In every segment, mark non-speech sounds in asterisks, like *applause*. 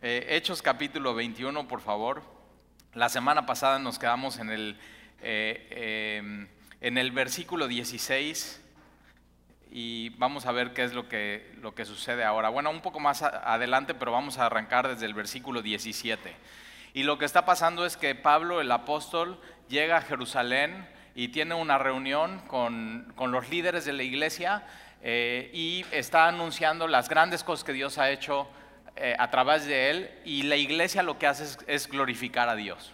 Eh, Hechos capítulo 21, por favor. La semana pasada nos quedamos en el, eh, em, en el versículo 16 y vamos a ver qué es lo que, lo que sucede ahora. Bueno, un poco más adelante, pero vamos a arrancar desde el versículo 17. Y lo que está pasando es que Pablo, el apóstol, llega a Jerusalén y tiene una reunión con, con los líderes de la iglesia eh, y está anunciando las grandes cosas que Dios ha hecho eh, a través de él y la iglesia lo que hace es, glorificar a Dios.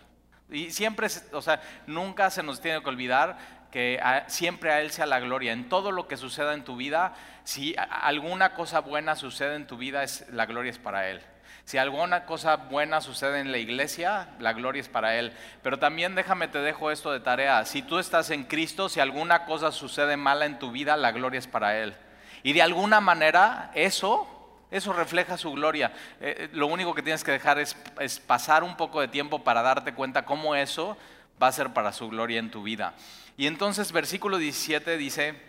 Y siempre, o sea, nunca se nos tiene que olvidar que siempre a Él sea la gloria. En todo lo que suceda en tu vida, si alguna cosa buena sucede en tu vida, es, la gloria es para Él. Si alguna cosa buena sucede en la iglesia, la gloria es para Él. Pero también déjame, te dejo esto de tarea. Si tú estás en Cristo, si alguna cosa sucede mala en tu vida, la gloria es para Él. Y de alguna manera eso eso refleja su gloria. Eh, eh, lo único que tienes que dejar es, pasar un poco de tiempo para darte cuenta cómo eso va a ser para su gloria en tu vida. Y entonces versículo 17 dice,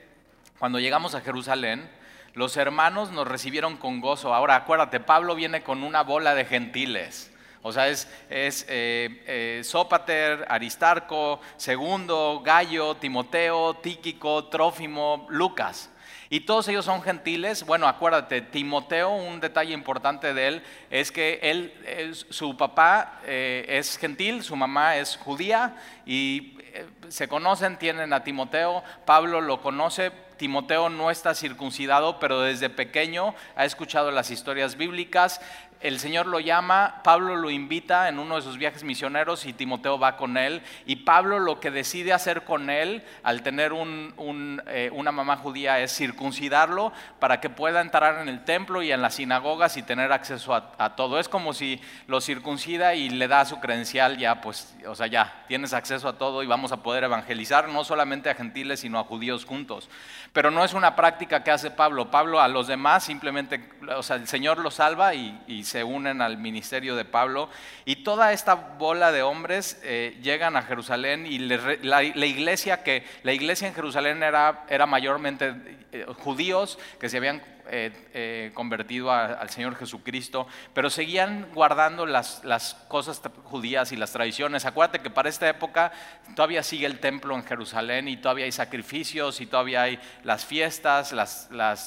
cuando llegamos a Jerusalén, los hermanos nos recibieron con gozo. Ahora acuérdate, Pablo viene con una bola de gentiles. O sea, es, es eh, Sópater, Aristarco, Segundo, Gallo, Timoteo, Tíquico, Trófimo, Lucas. Y todos ellos son gentiles. Bueno, acuérdate, Timoteo, un detalle importante de él es que él, su papá eh, es gentil, su mamá es judía y eh, se conocen, tienen a Timoteo. Pablo lo conoce. Timoteo no está circuncidado, pero desde pequeño ha escuchado las historias bíblicas el Señor lo llama, Pablo lo invita en uno de sus viajes misioneros y Timoteo va con él. Y Pablo lo que decide hacer con él al tener eh, una mamá judía es circuncidarlo para que pueda entrar en el templo y en las sinagogas y tener acceso a, todo. Es como si lo circuncida y le da su credencial ya, pues, o sea, ya tienes acceso a todo y vamos a poder evangelizar no solamente a gentiles, sino a judíos juntos. Pero no es una práctica que hace Pablo. Pablo a los demás simplemente, o sea, el Señor lo salva y, y se unen al ministerio de Pablo y toda esta bola de hombres eh, llegan a Jerusalén y la, iglesia que la iglesia en Jerusalén era, era mayormente eh, judíos que se habían eh, eh, convertido al Señor Jesucristo, pero seguían guardando las, las, cosas judías y las tradiciones. Acuérdate que para esta época todavía sigue el templo en Jerusalén y todavía hay sacrificios y todavía hay las fiestas,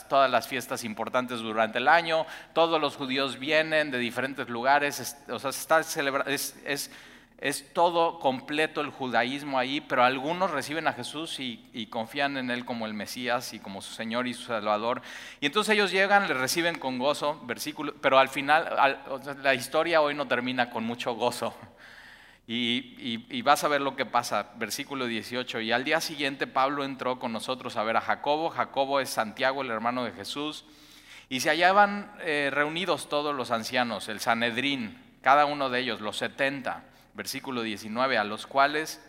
todas las fiestas importantes durante el año. Todos los judíos vienen de diferentes lugares, o sea, está celebrando, es, es es todo completo el judaísmo ahí, pero algunos reciben a Jesús y, confían en Él como el Mesías y como su Señor y su Salvador. Y entonces ellos llegan, le reciben con gozo, versículo, pero al final la historia hoy no termina con mucho gozo. Y, vas a ver lo que pasa, versículo 18. Y al día siguiente Pablo entró con nosotros a ver a Jacobo. Jacobo es Santiago, el hermano de Jesús. Y se hallaban eh, reunidos todos los ancianos, el Sanedrín, cada uno de ellos, los 70 versículo 19, a los cuales,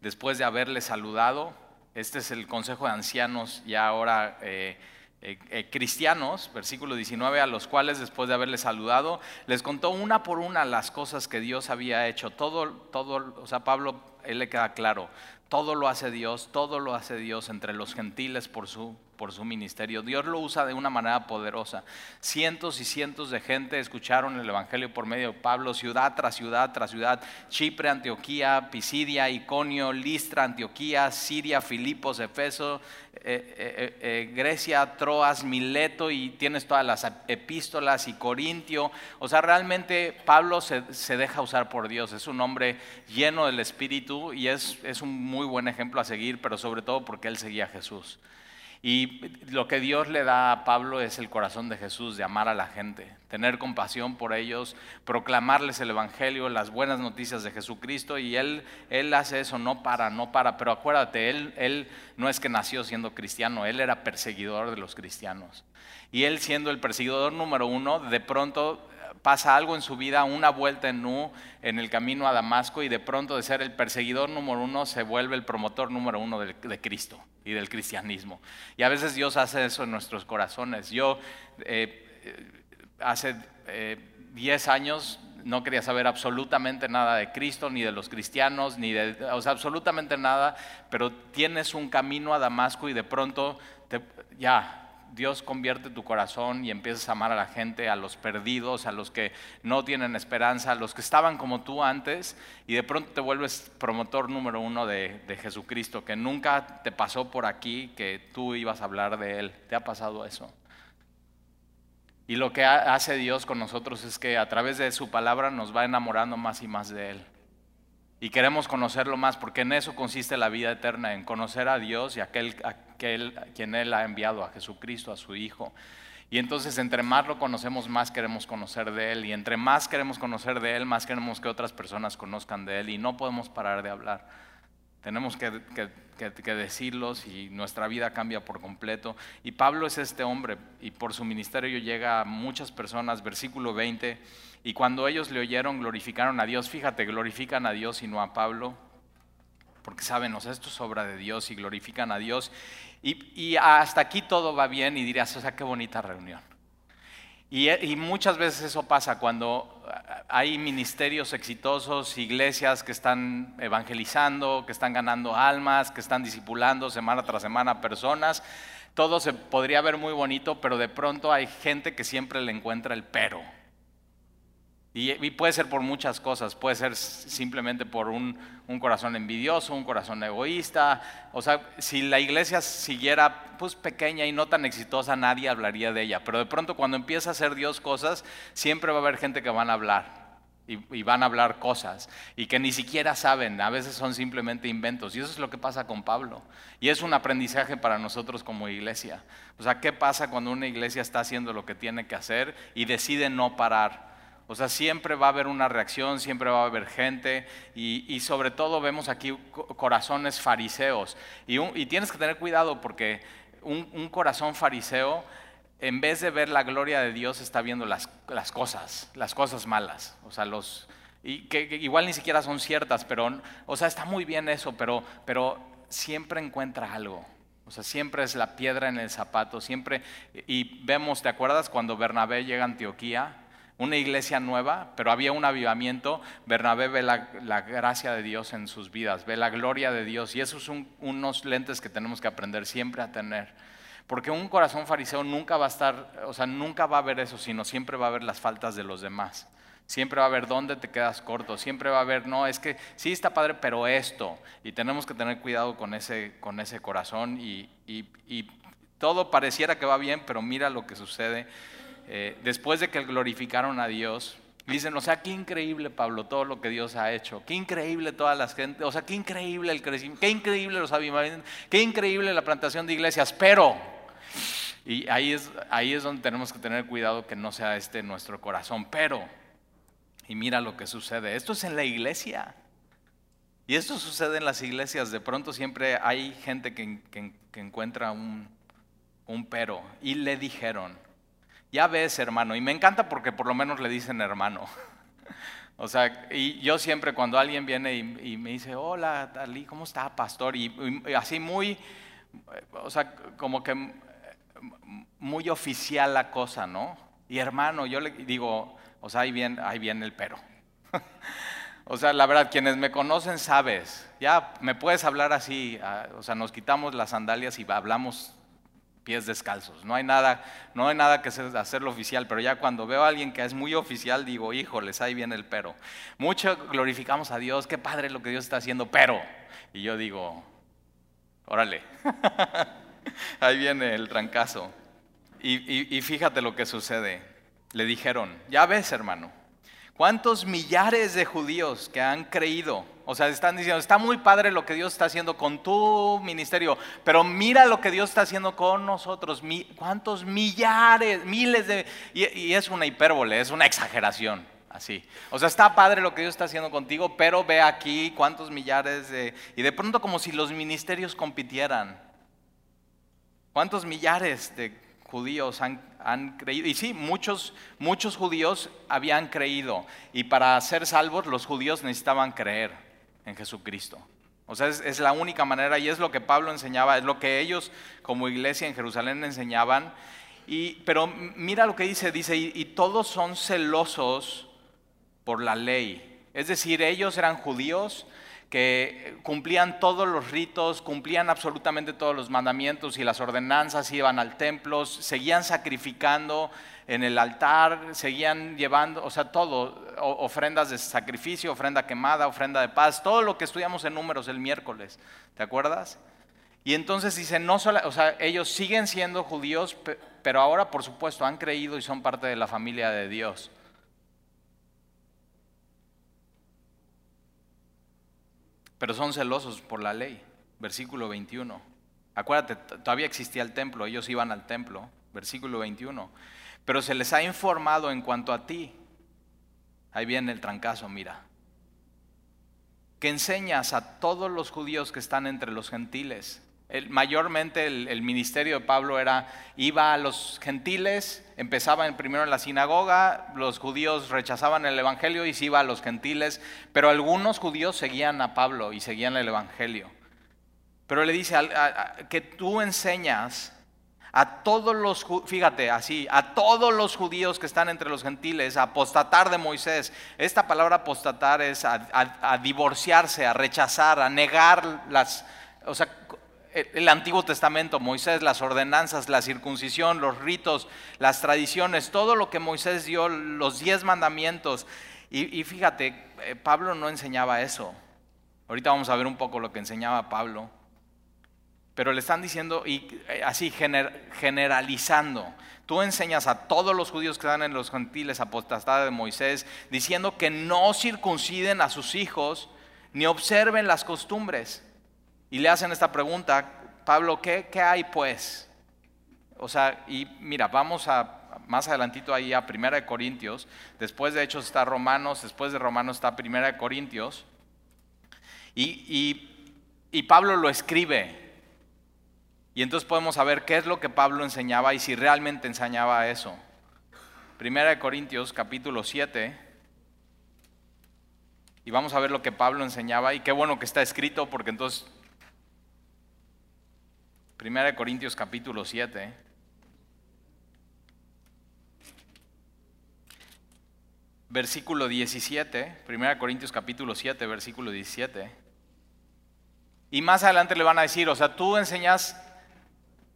después de haberles saludado, este es el consejo de ancianos ya ahora eh, eh, eh, cristianos, versículo 19, a los cuales después de haberles saludado, les contó una por una las cosas que Dios había hecho. Todo, todo, o sea, Pablo, él le queda claro, todo lo hace Dios, todo lo hace Dios entre los gentiles por su por su ministerio. Dios lo usa de una manera poderosa. Cientos y cientos de gente escucharon el Evangelio por medio de Pablo, ciudad tras ciudad tras ciudad. Chipre, Antioquía, Pisidia, Iconio, Listra, Antioquía, Siria, Filipos, Efeso, eh, eh, eh, Grecia, Troas, Mileto y tienes todas las epístolas y Corintio. O sea, realmente Pablo se, se deja usar por Dios. Es un hombre lleno del Espíritu y es, es un muy buen ejemplo a seguir, pero sobre todo porque él seguía a Jesús. Y lo que Dios le da a Pablo es el corazón de Jesús, de amar a la gente, tener compasión por ellos, proclamarles el Evangelio, las buenas noticias de Jesucristo. Y él, él hace eso, no para, no para. Pero acuérdate, él, él no es que nació siendo cristiano, él era perseguidor de los cristianos. Y él siendo el perseguidor número uno, de pronto pasa algo en su vida, una vuelta en Nu en el camino a Damasco y de pronto de ser el perseguidor número uno se vuelve el promotor número uno de, Cristo y del cristianismo. Y a veces Dios hace eso en nuestros corazones. Yo eh, eh, hace 10 eh, años no quería saber absolutamente nada de Cristo, ni de los cristianos, ni de, o sea, absolutamente nada, pero tienes un camino a Damasco y de pronto ya Dios convierte tu corazón y empiezas a amar a la gente, a los perdidos, a los que no tienen esperanza, a los que estaban como tú antes, y de pronto te vuelves promotor número uno de, Jesucristo, que nunca te pasó por aquí que tú ibas a hablar de Él. ¿Te ha pasado eso? Y lo que hace Dios con nosotros es que a través de su palabra nos va enamorando más y más de Él. Y queremos conocerlo más, porque en eso consiste la vida eterna, en conocer a Dios y a aquel, aquel quien Él ha enviado, a Jesucristo, a su Hijo. Y entonces entre más lo conocemos, más queremos conocer de Él. Y entre más queremos conocer de Él, más queremos que otras personas conozcan de Él. Y no podemos parar de hablar. Tenemos que, que, decirlos y nuestra vida cambia por completo. Y Pablo es este hombre y por su ministerio llega a muchas personas, versículo 20, y cuando ellos le oyeron glorificaron a Dios. Fíjate, glorifican a Dios y no a Pablo, porque saben, esto es obra de Dios y glorifican a Dios. Y, y hasta aquí todo va bien y dirías, o sea, qué bonita reunión. Y, muchas veces eso pasa cuando hay ministerios exitosos, iglesias que están evangelizando, que están ganando almas, que están discipulando semana tras semana personas. Todo se podría ver muy bonito, pero de pronto hay gente que siempre le encuentra el pero. Y, puede ser por muchas cosas, puede ser simplemente por un, corazón envidioso, un corazón egoísta. O sea, si la iglesia siguiera pues pequeña y no tan exitosa, nadie hablaría de ella. Pero de pronto cuando empieza a hacer Dios cosas, siempre va a haber gente que van a hablar. Y, y, van a hablar cosas y que ni siquiera saben, a veces son simplemente inventos. Y eso es lo que pasa con Pablo. Y es un aprendizaje para nosotros como iglesia. O sea, ¿qué pasa cuando una iglesia está haciendo lo que tiene que hacer y decide no parar? O sea, siempre va a haber una reacción, siempre va a haber gente y, sobre todo vemos aquí corazones fariseos. Y, tienes que tener cuidado porque un, corazón fariseo, en vez de ver la gloria de Dios, está viendo las, cosas, las cosas malas. O sea, los, y que, igual ni siquiera son ciertas, pero, o sea, está muy bien eso, pero, pero siempre encuentra algo. O sea, siempre es la piedra en el zapato, siempre. Y vemos, ¿te acuerdas cuando Bernabé llega a Antioquía? Una iglesia nueva, pero había un avivamiento. Bernabé ve la, gracia de Dios en sus vidas, ve la gloria de Dios y esos son unos lentes que tenemos que aprender siempre a tener. Porque un corazón fariseo nunca va a estar, o sea, nunca va a ver eso, sino siempre va a ver las faltas de los demás. Siempre va a ver dónde te quedas corto, siempre va a ver, no, es que sí está padre, pero esto. Y tenemos que tener cuidado con ese, con ese corazón y, y todo pareciera que va bien, pero mira lo que sucede eh, después de que glorificaron a Dios, dicen, o sea, qué increíble Pablo, todo lo que Dios ha hecho, qué increíble todas las gente, o sea, qué increíble el crecimiento, qué increíble los avivamientos, qué increíble la plantación de iglesias, pero, y ahí es, ahí es donde tenemos que tener cuidado que no sea este nuestro corazón, pero, y mira lo que sucede, esto es en la iglesia. Y esto sucede en las iglesias, de pronto siempre hay gente que, encuentra un, un pero. Y le dijeron, ya ves, hermano. Y me encanta porque por lo menos le dicen hermano. *laughs* O sea, y yo siempre cuando alguien viene y, me dice, hola, Dalí, ¿cómo está, pastor? Y, así muy, o sea, como que muy oficial la cosa, ¿no? Y hermano, yo le digo, o sea, ahí viene, ahí viene el pero. *laughs* o sea, la verdad, quienes me conocen sabes, ya me puedes hablar así, ah, o sea, nos quitamos las sandalias y hablamos pies descalzos. No hay nada, no hay nada que hacerlo oficial, pero ya cuando veo a alguien que es muy oficial, digo, híjoles, ahí viene el pero. Mucho glorificamos a Dios, qué padre lo que Dios está haciendo, pero. Y yo digo, órale, *laughs* ahí viene el trancazo. y fíjate lo que sucede. Le dijeron, ya ves, hermano, ¿cuántos millares de judíos que han creído? O sea, están diciendo, está muy padre lo que Dios está haciendo con tu ministerio, pero mira lo que Dios está haciendo con nosotros. ¿Cuántos millares, miles de... Y, es una hipérbole, es una exageración, así. O sea, está padre lo que Dios está haciendo contigo, pero ve aquí cuántos millares de... Y de pronto como si los ministerios compitieran. ¿Cuántos millares de judíos han, han, creído. Y sí, muchos, muchos judíos habían creído. Y para ser salvos los judíos necesitaban creer en Jesucristo. O sea, es, la única manera y es lo que Pablo enseñaba, es lo que ellos como iglesia en Jerusalén enseñaban. Y, pero mira lo que dice, dice, y, todos son celosos por la ley. Es decir, ellos eran judíos que cumplían todos los ritos, cumplían absolutamente todos los mandamientos y las ordenanzas, iban al templo, seguían sacrificando en el altar, seguían llevando, o sea, todo, ofrendas de sacrificio, ofrenda quemada, ofrenda de paz, todo lo que estudiamos en números el miércoles, ¿te acuerdas? Y entonces dice, no solo, o sea, ellos siguen siendo judíos, pero ahora por supuesto han creído y son parte de la familia de Dios. Pero son celosos por la ley. Versículo 21. Acuérdate, todavía existía el templo, ellos iban al templo. Versículo 21. Pero se les ha informado en cuanto a ti. Ahí viene el trancazo, mira. Que enseñas a todos los judíos que están entre los gentiles mayormente el, ministerio de Pablo era, iba a los gentiles, empezaba primero en la sinagoga, los judíos rechazaban el Evangelio y se iba a los gentiles, pero algunos judíos seguían a Pablo y seguían el Evangelio. Pero le dice que tú enseñas a todos los, fíjate así, a todos los judíos que están entre los gentiles a apostatar de Moisés. Esta palabra apostatar es a, a divorciarse, a rechazar, a negar las, o sea, el Antiguo Testamento, Moisés, las ordenanzas, la circuncisión, los ritos, las tradiciones, todo lo que Moisés dio, los diez mandamientos. Y, fíjate, eh, Pablo no enseñaba eso. Ahorita vamos a ver un poco lo que enseñaba Pablo. Pero le están diciendo, y eh, así generalizando, tú enseñas a todos los judíos que están en los gentiles apostatada de Moisés, diciendo que no circunciden a sus hijos ni observen las costumbres y le hacen esta pregunta, Pablo, ¿qué, qué hay pues? O sea, y mira, vamos a más adelantito ahí a Primera de Corintios, después de Hechos está Romanos, después de Romanos está Primera de Corintios, y, y Pablo lo escribe. Y entonces podemos saber qué es lo que Pablo enseñaba y si realmente enseñaba eso. Primera de Corintios capítulo 7. Y vamos a ver lo que Pablo enseñaba y qué bueno que está escrito porque entonces Primera de Corintios capítulo 7. Versículo 17, Primera de Corintios capítulo 7, versículo 17. Y más adelante le van a decir, o sea, tú enseñas,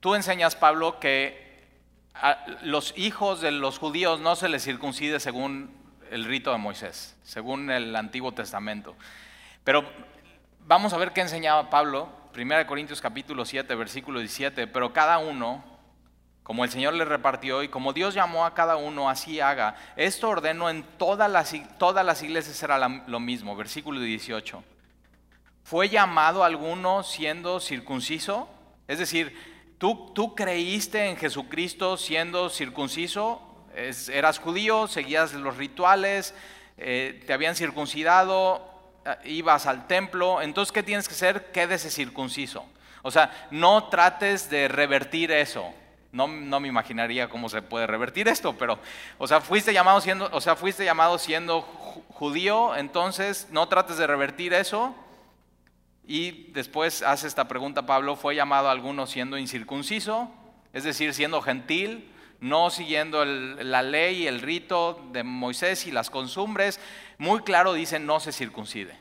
tú enseñas, Pablo, que a los hijos de los judíos no se les circuncide según el rito de Moisés, según el Antiguo Testamento. Pero vamos a ver qué enseñaba Pablo 1 Corintios capítulo 7, versículo 17, pero cada uno, como el Señor le repartió y como Dios llamó a cada uno, así haga. Esto ordeno en todas las, iglesias era lo mismo, versículo 18. ¿Fue llamado alguno siendo circunciso? Es decir, ¿tú, creíste en Jesucristo siendo circunciso? eras judío, seguías los rituales, eh, te habían circuncidado, ibas al templo, entonces ¿qué tienes que hacer? Quédese circunciso. O sea, no trates de revertir eso. No, no, me imaginaría cómo se puede revertir esto, pero, o sea, fuiste llamado siendo, o sea, fuiste llamado siendo judío, entonces no trates de revertir eso. Y después hace esta pregunta Pablo, ¿fue llamado alguno siendo incircunciso? Es decir, siendo gentil, no siguiendo la ley, el rito de Moisés y las costumbres, muy claro dice no se circuncide.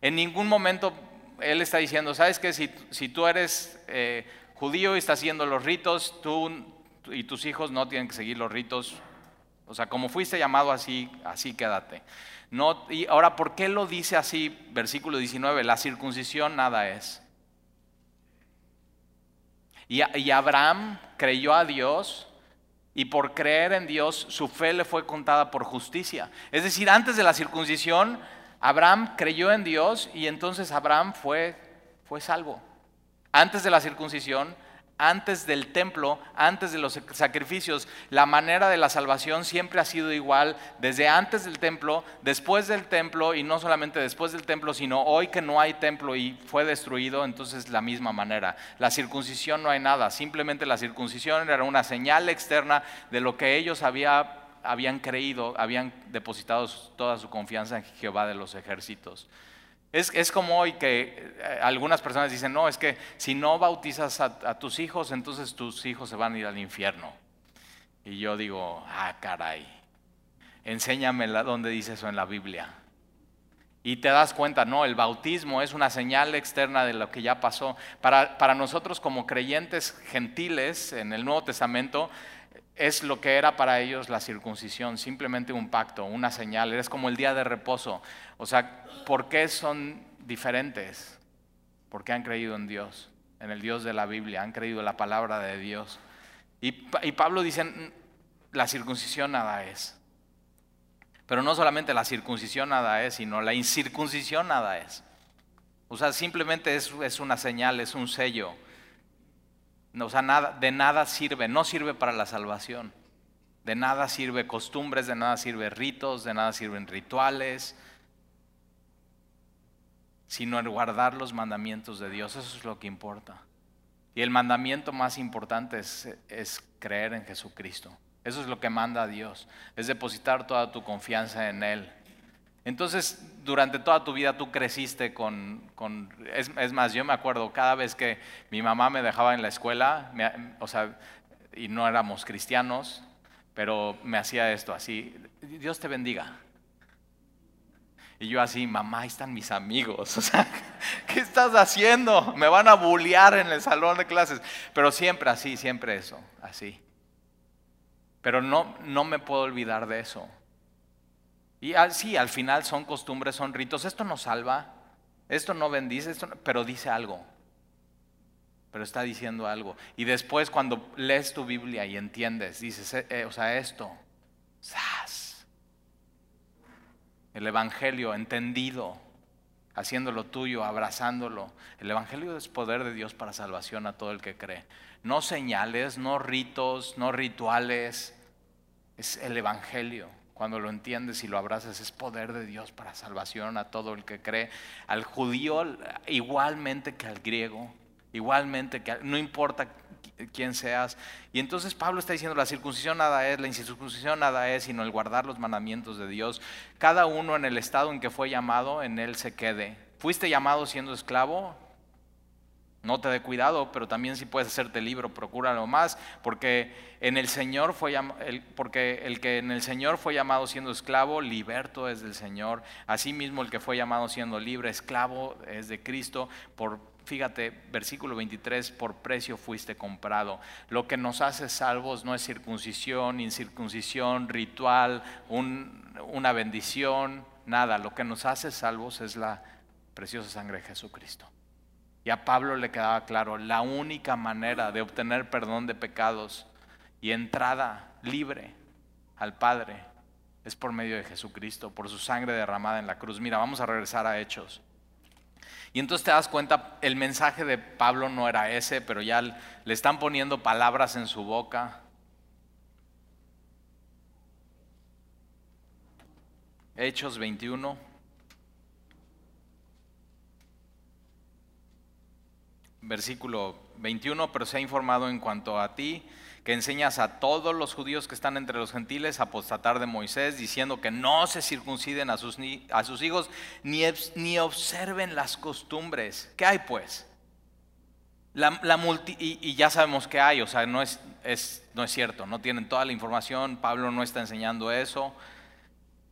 En ningún momento él está diciendo, ¿sabes qué? Si, si tú eres eh, judío y estás siguiendo los ritos, tú y tus hijos no tienen que seguir los ritos. O sea, como fuiste llamado así, así quédate. No, y ahora, ¿por qué lo dice así? Versículo 19, la circuncisión nada es. Y Abraham creyó a Dios y por creer en Dios su fe le fue contada por justicia. Es decir, antes de la circuncisión, Abraham creyó en Dios y entonces Abraham fue, fue salvo. Antes de la circuncisión, antes del templo, antes de los sacrificios, la manera de la salvación siempre ha sido igual, desde antes del templo, después del templo, y no solamente después del templo, sino hoy que no hay templo y fue destruido, entonces la misma manera. La circuncisión no hay nada, simplemente la circuncisión era una señal externa de lo que ellos habían creído, habían depositado toda su confianza en Jehová de los ejércitos. Es, como hoy que eh, algunas personas dicen, no, es que si no bautizas a, tus hijos, entonces tus hijos se van a ir al infierno. Y yo digo, ah, caray, enséñame dónde dice eso en la Biblia. Y te das cuenta, no, el bautismo es una señal externa de lo que ya pasó. Para, para nosotros como creyentes gentiles en el Nuevo Testamento, es lo que era para ellos la circuncisión, simplemente un pacto, una señal, es como el día de reposo. O sea, ¿por qué son diferentes? Porque han creído en Dios, en el Dios de la Biblia, han creído en la palabra de Dios. Y, y Pablo dice, la circuncisión nada es. Pero no solamente la circuncisión nada es, sino la incircuncisión nada es. O sea, simplemente es, es una señal, es un sello. O sea, nada, de nada sirve, no sirve para la salvación. De nada sirve costumbres, de nada sirve ritos, de nada sirven rituales, sino el guardar los mandamientos de Dios. Eso es lo que importa. Y el mandamiento más importante es, es creer en Jesucristo. Eso es lo que manda Dios, es depositar toda tu confianza en Él. Entonces, durante toda tu vida tú creciste con... es, más, yo me acuerdo cada vez que mi mamá me dejaba en la escuela, o sea, y no éramos cristianos, pero me hacía esto así, Dios te bendiga. Y yo así, mamá, ahí están mis amigos. *laughs* O sea, ¿qué estás haciendo? Me van a bullear en el salón de clases. Pero siempre así, siempre eso, así. Pero no, no me puedo olvidar de eso. Y sí, al final son costumbres, son ritos. Esto no salva, esto no bendice, pero dice algo. Pero está diciendo algo. Y después cuando lees tu Biblia y entiendes, dices, eh, eh, o sea, esto, ¡zas! El Evangelio entendido, haciéndolo tuyo, abrazándolo. El Evangelio es poder de Dios para salvación a todo el que cree. No señales, no ritos, no rituales. Es el Evangelio. Cuando lo entiendes y lo abrazas, es poder de Dios para salvación a todo el que cree. Al judío igualmente que al griego, igualmente que no importa quién seas. Y entonces Pablo está diciendo, la circuncisión nada es, la incircuncisión nada es, sino el guardar los mandamientos de Dios. Cada uno en el estado en que fue llamado, en él se quede. ¿Fuiste llamado siendo esclavo? No te dé cuidado, pero también si puedes hacerte libro, procúralo más, porque en el Señor fue el, porque el que en el Señor fue llamado siendo esclavo, liberto es del Señor. Asimismo el que fue llamado siendo libre, esclavo es de Cristo. Por fíjate, versículo 23, por precio fuiste comprado. Lo que nos hace salvos no es circuncisión, incircuncisión, ritual, una bendición, nada. Lo que nos hace salvos es la preciosa sangre de Jesucristo. Y a Pablo le quedaba claro, la única manera de obtener perdón de pecados y entrada libre al Padre es por medio de Jesucristo, por su sangre derramada en la cruz. Mira, vamos a regresar a Hechos. Y entonces te das cuenta, el mensaje de Pablo no era ese, pero ya le están poniendo palabras en su boca. Hechos 21. Versículo 21, pero se ha informado en cuanto a ti, que enseñas a todos los judíos que están entre los gentiles a apostatar de Moisés, diciendo que no se circunciden a sus, a sus hijos ni, ni, observen las costumbres. ¿Qué hay pues? La, y, ya sabemos que hay, o sea, no es, es, no es cierto, no tienen toda la información, Pablo no está enseñando eso.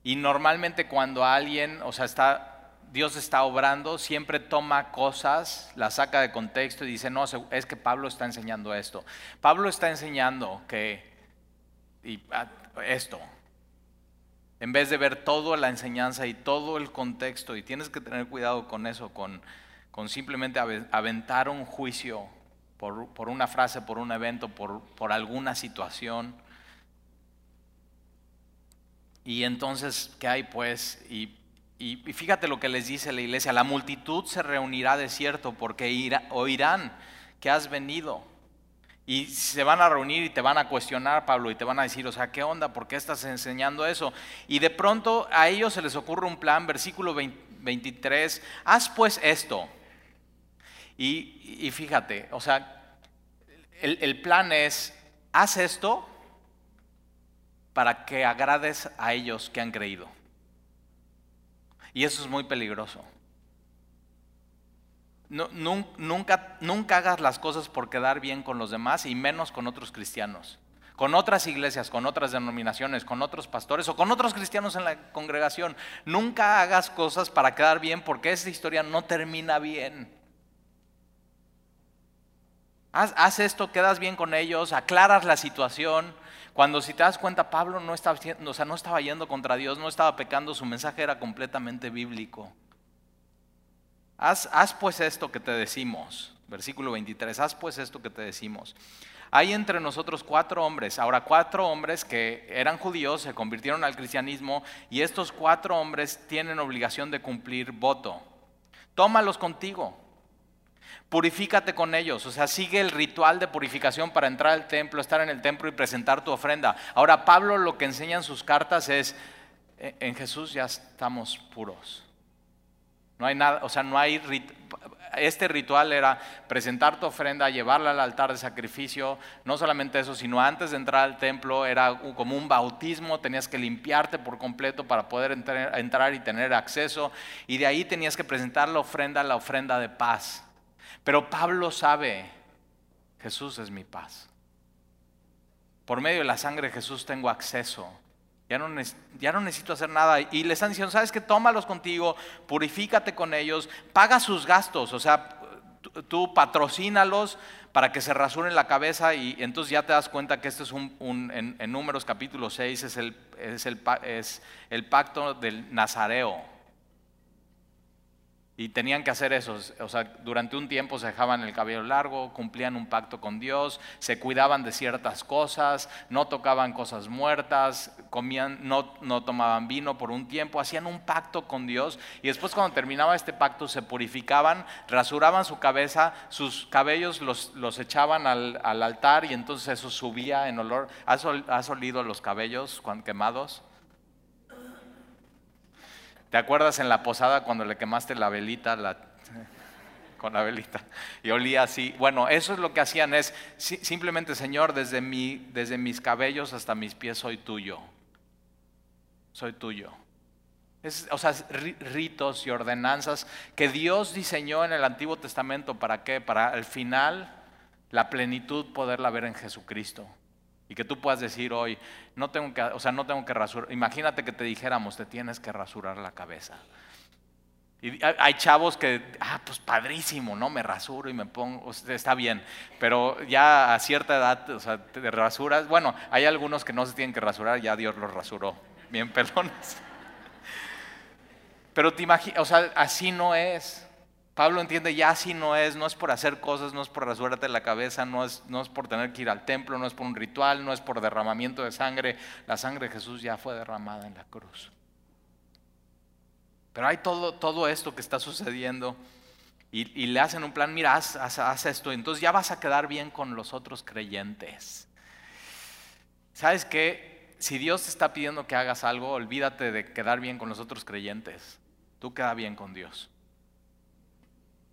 Y normalmente cuando alguien, o sea, está Dios está obrando, siempre toma cosas, las saca de contexto y dice, no, es que Pablo está enseñando esto. Pablo está enseñando que y, ah, esto, en vez de ver toda la enseñanza y todo el contexto, y tienes que tener cuidado con eso, con, con simplemente aventar un juicio por, por, una frase, por un evento, por, por alguna situación. Y entonces, ¿qué hay pues? Y y, fíjate lo que les dice la iglesia, la multitud se reunirá de cierto porque oirán que has venido. Y se van a reunir y te van a cuestionar, Pablo, y te van a decir, o sea, ¿qué onda? ¿Por qué estás enseñando eso? Y de pronto a ellos se les ocurre un plan, versículo 23, haz pues esto. Y, fíjate, o sea, el, el plan es, haz esto para que agrades a ellos que han creído. Y eso es muy peligroso. nunca, hagas las cosas por quedar bien con los demás y menos con otros cristianos. con otras iglesias, con otras denominaciones, con otros pastores o con otros cristianos en la congregación. Nunca hagas cosas para quedar bien porque esta historia no termina bien. Haz, esto, quedas bien con ellos, aclaras la situación. Cuando si te das cuenta, Pablo no estaba, o sea, no estaba yendo contra Dios, no estaba pecando, su mensaje era completamente bíblico. Haz, haz pues esto que te decimos, versículo 23, haz pues esto que te decimos. Hay entre nosotros cuatro hombres, ahora cuatro hombres que eran judíos, se convirtieron al cristianismo y estos cuatro hombres tienen obligación de cumplir voto. Tómalos contigo, purifícate con ellos, o sea, sigue el ritual de purificación para entrar al templo, estar en el templo y presentar tu ofrenda. Ahora Pablo lo que enseña en sus cartas es, en Jesús ya estamos puros. No hay nada, o sea, no hay este ritual era presentar tu ofrenda, llevarla al altar de sacrificio, no solamente eso, sino antes de entrar al templo era como un bautismo, tenías que limpiarte por completo para poder entrar y tener acceso, y de ahí tenías que presentar la ofrenda, la ofrenda de paz. Pero Pablo sabe, Jesús es mi paz. Por medio de la sangre de Jesús tengo acceso ya no, ya no, necesito hacer nada. Y le están diciendo, ¿sabes qué? Tómalos contigo, purifícate con ellos, paga sus gastos, o sea, tú patrocínalos para que se rasuren la cabeza y entonces ya te das cuenta que este es un, en, Números capítulo 6, es el, es el, es el pacto del Nazareo. Y tenían que hacer eso, o sea, durante un tiempo se dejaban el cabello largo, cumplían un pacto con Dios, se cuidaban de ciertas cosas, no tocaban cosas muertas, comían, no, no tomaban vino por un tiempo, hacían un pacto con Dios y después cuando terminaba este pacto se purificaban, rasuraban su cabeza, sus cabellos los, los echaban al, al, altar y entonces eso subía en olor. ¿Has, has olido los cabellos quemados? ¿Te acuerdas en la posada cuando le quemaste la velita con la velita y olía así? Bueno, eso es lo que hacían, es simplemente, Señor, desde, mi, desde mis cabellos hasta mis pies soy tuyo. Soy tuyo. Es, o sea, ritos y ordenanzas que Dios diseñó en el Antiguo Testamento. ¿Para qué? Para al final la plenitud poderla ver en Jesucristo. Y que tú puedas decir hoy, no tengo que, o sea, no tengo que rasurar. Imagínate que te dijéramos, te tienes que rasurar la cabeza. Y hay chavos que, ah, pues padrísimo, ¿no? Me rasuro y me pongo, está bien, pero ya a cierta edad, o sea, te rasuras. Bueno, hay algunos que no se tienen que rasurar, ya Dios los rasuró. Bien, pelones. *laughs* Pero te imaginas, o sea, así no es. Pablo entiende, ya así no es, no es por hacer cosas, no es por rasurarte la cabeza, no es, no es por tener que ir al templo, no es por un ritual, no es por derramamiento de sangre. La sangre de Jesús ya fue derramada en la cruz. Pero hay todo, todo esto que está sucediendo y, le hacen un plan, mira, haz, haz, esto, entonces ya vas a quedar bien con los otros creyentes. ¿Sabes qué? Si Dios te está pidiendo que hagas algo, olvídate de quedar bien con los otros creyentes. Tú queda bien con Dios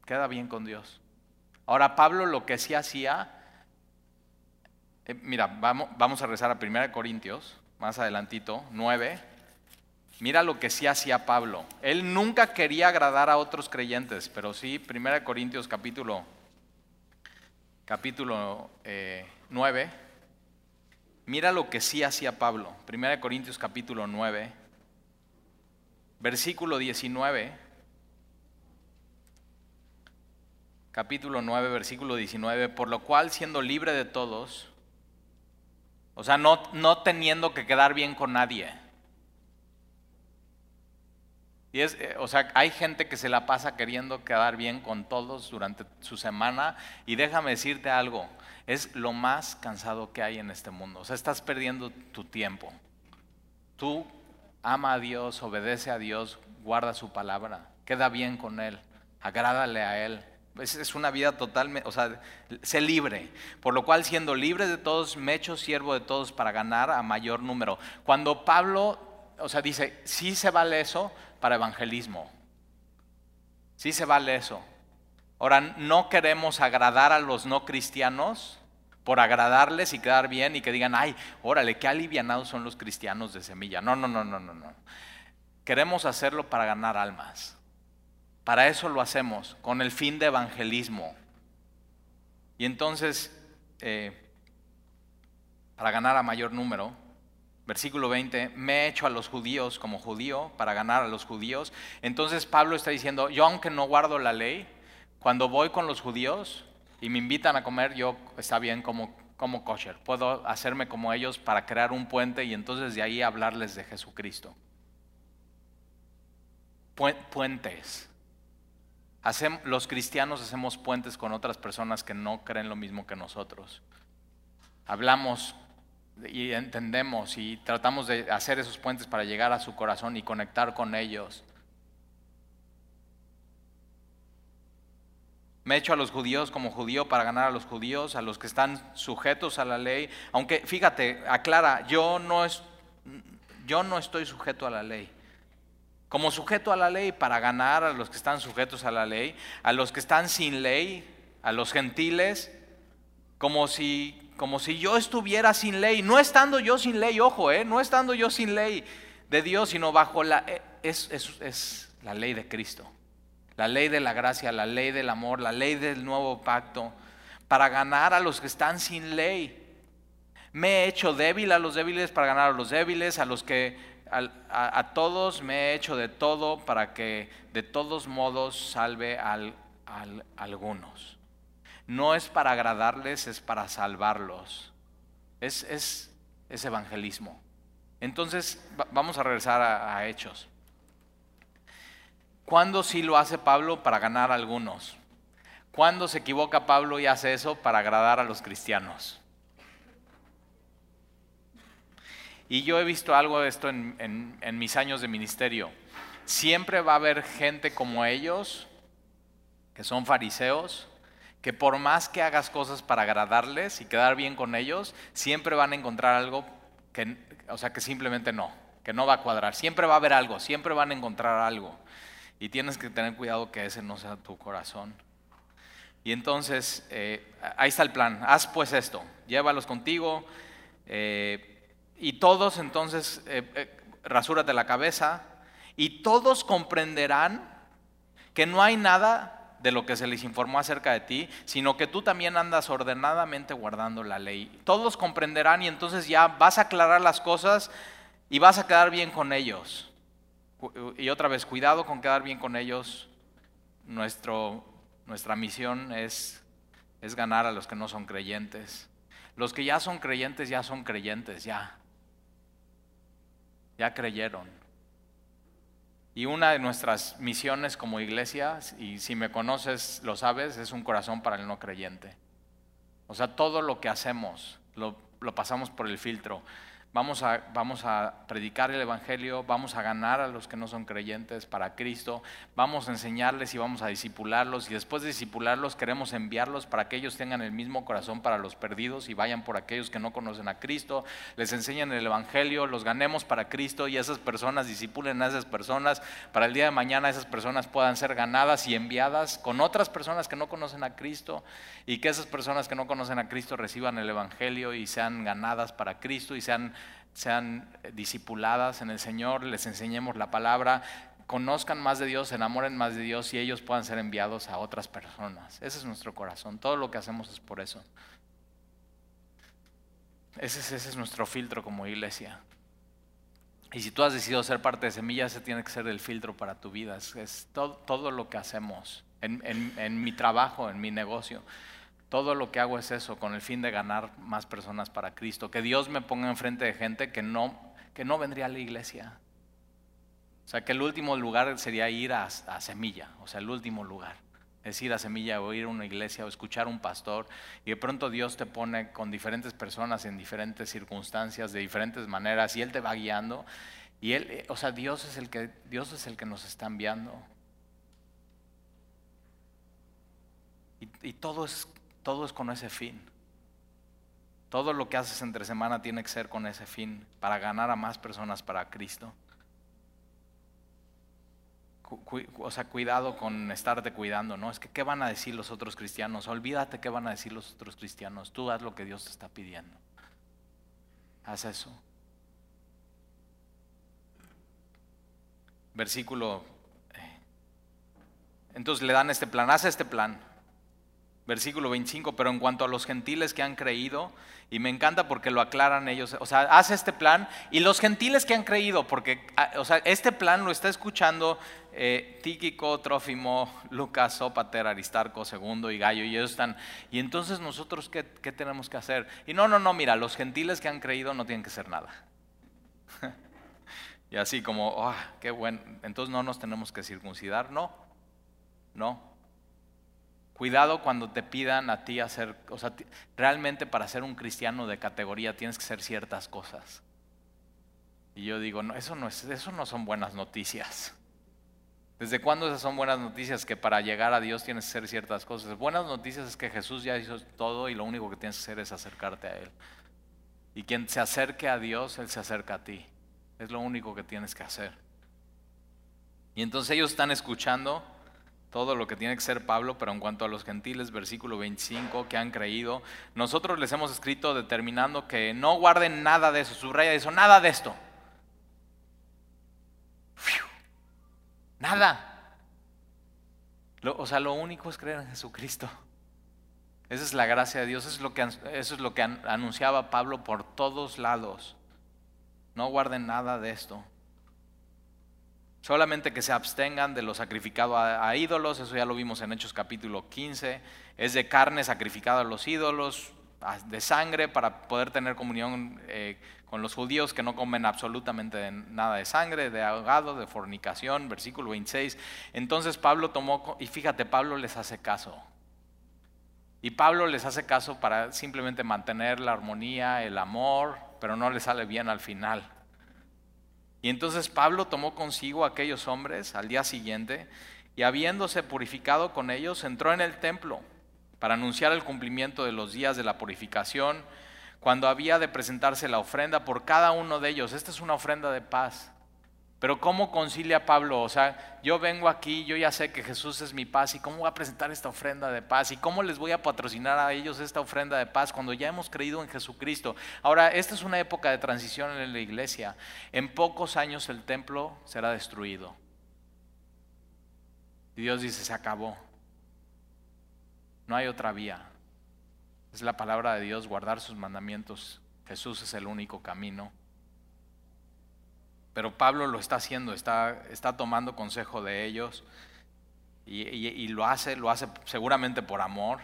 queda bien con Dios. Ahora Pablo lo que sí hacía, eh, mira, vamos, vamos a rezar a 1 Corintios, más adelantito, 9. Mira lo que sí hacía Pablo. Él nunca quería agradar a otros creyentes, pero sí, 1 Corintios capítulo, capítulo 9. Eh, Mira lo que sí hacía Pablo. 1 Corintios capítulo 9, versículo 19. Capítulo 9, versículo 19, por lo cual siendo libre de todos, o sea, no, no teniendo que quedar bien con nadie. Y es, eh, o sea, hay gente que se la pasa queriendo quedar bien con todos durante su semana y déjame decirte algo, es lo más cansado que hay en este mundo. O sea, estás perdiendo tu tiempo. Tú ama a Dios, obedece a Dios, guarda su palabra, queda bien con Él, agrádale a Él. Es, una vida totalmente, o sea, sé libre. Por lo cual, siendo libre de todos, me echo siervo de todos para ganar a mayor número. Cuando Pablo, o sea, dice, sí se vale eso para evangelismo. Sí se vale eso. Ahora, no queremos agradar a los no cristianos por agradarles y quedar bien y que digan, ay, órale, qué alivianados son los cristianos de semilla. No, no, no, no, no, no. Queremos hacerlo para ganar almas. Para eso lo hacemos, con el fin de evangelismo. Y entonces, eh, para ganar a mayor número. Versículo 20, me he hecho a los judíos como judío para ganar a los judíos. Entonces Pablo está diciendo, yo aunque no guardo la ley, cuando voy con los judíos y me invitan a comer, yo está bien como, como kosher. Puedo hacerme como ellos para crear un puente y entonces de ahí hablarles de Jesucristo. Puentes. Los cristianos hacemos puentes con otras personas que no creen lo mismo que nosotros. Hablamos y entendemos y tratamos de hacer esos puentes para llegar a su corazón y conectar con ellos. Me he hecho a los judíos como judío para ganar a los judíos, a los que están sujetos a la ley. Aunque, fíjate, aclara, yo no, es, yo no estoy sujeto a la ley. Como sujeto a la ley para ganar a los que están sujetos a la ley, a los que están sin ley, a los gentiles, como si, como si yo estuviera sin ley, no estando yo sin ley, ojo, eh, no estando yo sin ley de Dios, sino bajo la, eh, es, es la ley de Cristo la ley de la gracia, la ley del amor, la ley del nuevo pacto, para ganar a los que están sin ley. Me he hecho débil a los débiles para ganar a los débiles, a los que a, todos me he hecho de todo para que de todos modos salve al, algunos. No es para agradarles, es para salvarlos. Es, es, evangelismo. Entonces, vamos a regresar a Hechos. ¿Cuándo sí lo hace Pablo para ganar a algunos? ¿Cuándo se equivoca Pablo y hace eso para agradar a los cristianos? Y yo he visto algo de esto en, mis años de ministerio. Siempre va a haber gente como ellos, que son fariseos, que por más que hagas cosas para agradarles y quedar bien con ellos, siempre van a encontrar algo que, o sea, que simplemente no, que no va a cuadrar. Siempre va a haber algo, siempre van a encontrar algo. Y tienes que tener cuidado que ese no sea tu corazón. Y entonces, eh, ahí está el plan. Haz pues esto, llévalos contigo. Eh, y todos entonces, eh, rasúrate la cabeza. Y todos comprenderán que no hay nada de lo que se les informó acerca de ti, sino que tú también andas ordenadamente guardando la ley. Todos comprenderán y entonces ya vas a aclarar las cosas y vas a quedar bien con ellos. Y otra vez, cuidado con quedar bien con ellos. Nuestra misión es, es ganar a los que no son creyentes. Los que ya son creyentes, ya son creyentes, ya. Ya creyeron. Y una de nuestras misiones como iglesia, y si me conoces lo sabes, es un corazón para el no creyente. O sea, todo lo que hacemos lo, lo pasamos por el filtro. Vamos a, vamos a predicar el Evangelio, vamos a ganar a los que no son creyentes para Cristo, vamos a enseñarles y vamos a disipularlos y después de disipularlos queremos enviarlos para que ellos tengan el mismo corazón para los perdidos y vayan por aquellos que no conocen a Cristo, les enseñen el Evangelio, los ganemos para Cristo y esas personas disipulen a esas personas para el día de mañana esas personas puedan ser ganadas y enviadas con otras personas que no conocen a Cristo y que esas personas que no conocen a Cristo reciban el Evangelio y sean ganadas para Cristo y sean sean discipuladas en el Señor, les enseñemos la palabra, conozcan más de Dios, se enamoren más de Dios y ellos puedan ser enviados a otras personas. Ese es nuestro corazón. Todo lo que hacemos es por eso. Ese es, es nuestro filtro como iglesia. Y si tú has decidido ser parte de Semilla, ese tiene que ser el filtro para tu vida. Es, todo, todo, lo que hacemos en, en mi trabajo, en mi negocio. Todo lo que hago es eso, con el fin de ganar más personas para Cristo. Que Dios me ponga enfrente de gente que no, que no vendría a la iglesia. O sea, que el último lugar sería ir a, Semilla, o sea, el último lugar. Es ir a Semilla o ir a una iglesia o escuchar a un pastor y de pronto Dios te pone con diferentes personas en diferentes circunstancias, de diferentes maneras y Él te va guiando. Y Él, o sea, Dios es el que, Dios es el que nos está enviando. Y todo es todo es con ese fin. Todo lo que haces entre semana tiene que ser con ese fin, para ganar a más personas para Cristo. O sea, cuidado con estarte cuidando, ¿no? Es que, ¿qué van a decir los otros cristianos? Olvídate qué van a decir los otros cristianos. Tú haz lo que Dios te está pidiendo. Haz eso. Versículo. Eh, entonces le dan este plan, haz este plan. Versículo 25, pero en cuanto a los gentiles que han creído, y me encanta porque lo aclaran ellos, o sea, hace este plan, y los gentiles que han creído, porque, ah, o sea, este plan lo está escuchando eh, Tíquico, Trófimo, Lucas, Sópater, Aristarco, Segundo y Gallo, y ellos están, y entonces nosotros, ¿qué, ¿qué tenemos que hacer? Y no, no, no, mira, los gentiles que han creído no tienen que hacer nada. *laughs* y así como, ah, qué bueno, entonces no nos tenemos que circuncidar, no, no, Cuidado cuando te pidan a ti hacer, o sea, realmente para ser un cristiano de categoría tienes que hacer ciertas cosas. Y yo digo, no, eso no, es, eso no son buenas noticias. ¿Desde cuándo esas son buenas noticias? Que para llegar a Dios tienes que hacer ciertas cosas. Buenas noticias es que Jesús ya hizo todo y lo único que tienes que hacer es acercarte a Él. Y quien se acerque a Dios, Él se acerca a ti. Es lo único que tienes que hacer. Y entonces ellos están escuchando todo lo que tiene que ser Pablo, pero en cuanto a los gentiles, versículo 25, que han creído, nosotros les hemos escrito determinando que no guarden nada de eso, subraya eso, nada de esto. nada. o sea, lo único es creer en Jesucristo. Esa es la gracia de Dios, eso es lo que, eso es lo que anunciaba Pablo por todos lados. No guarden nada de esto. Solamente que se abstengan de lo sacrificado a, ídolos, eso ya lo vimos en Hechos capítulo 15, es de carne sacrificada a los ídolos, de sangre para poder tener comunión eh, con los judíos que no comen absolutamente nada de sangre, de ahogado, de fornicación, versículo 26. Entonces Pablo tomó, y fíjate, Pablo les hace caso. Y Pablo les hace caso para simplemente mantener la armonía, el amor, pero no le sale bien al final. Y entonces Pablo tomó consigo a aquellos hombres al día siguiente y habiéndose purificado con ellos, entró en el templo para anunciar el cumplimiento de los días de la purificación, cuando había de presentarse la ofrenda por cada uno de ellos. Esta es una ofrenda de paz. Pero ¿cómo concilia Pablo? O sea, yo vengo aquí, yo ya sé que Jesús es mi paz y cómo voy a presentar esta ofrenda de paz y cómo les voy a patrocinar a ellos esta ofrenda de paz cuando ya hemos creído en Jesucristo. Ahora, esta es una época de transición en la iglesia. En pocos años el templo será destruido. Y Dios dice, se acabó. No hay otra vía. Es la palabra de Dios, guardar sus mandamientos. Jesús es el único camino. Pero Pablo lo está haciendo, está, está tomando consejo de ellos y, lo hace, lo hace seguramente por amor.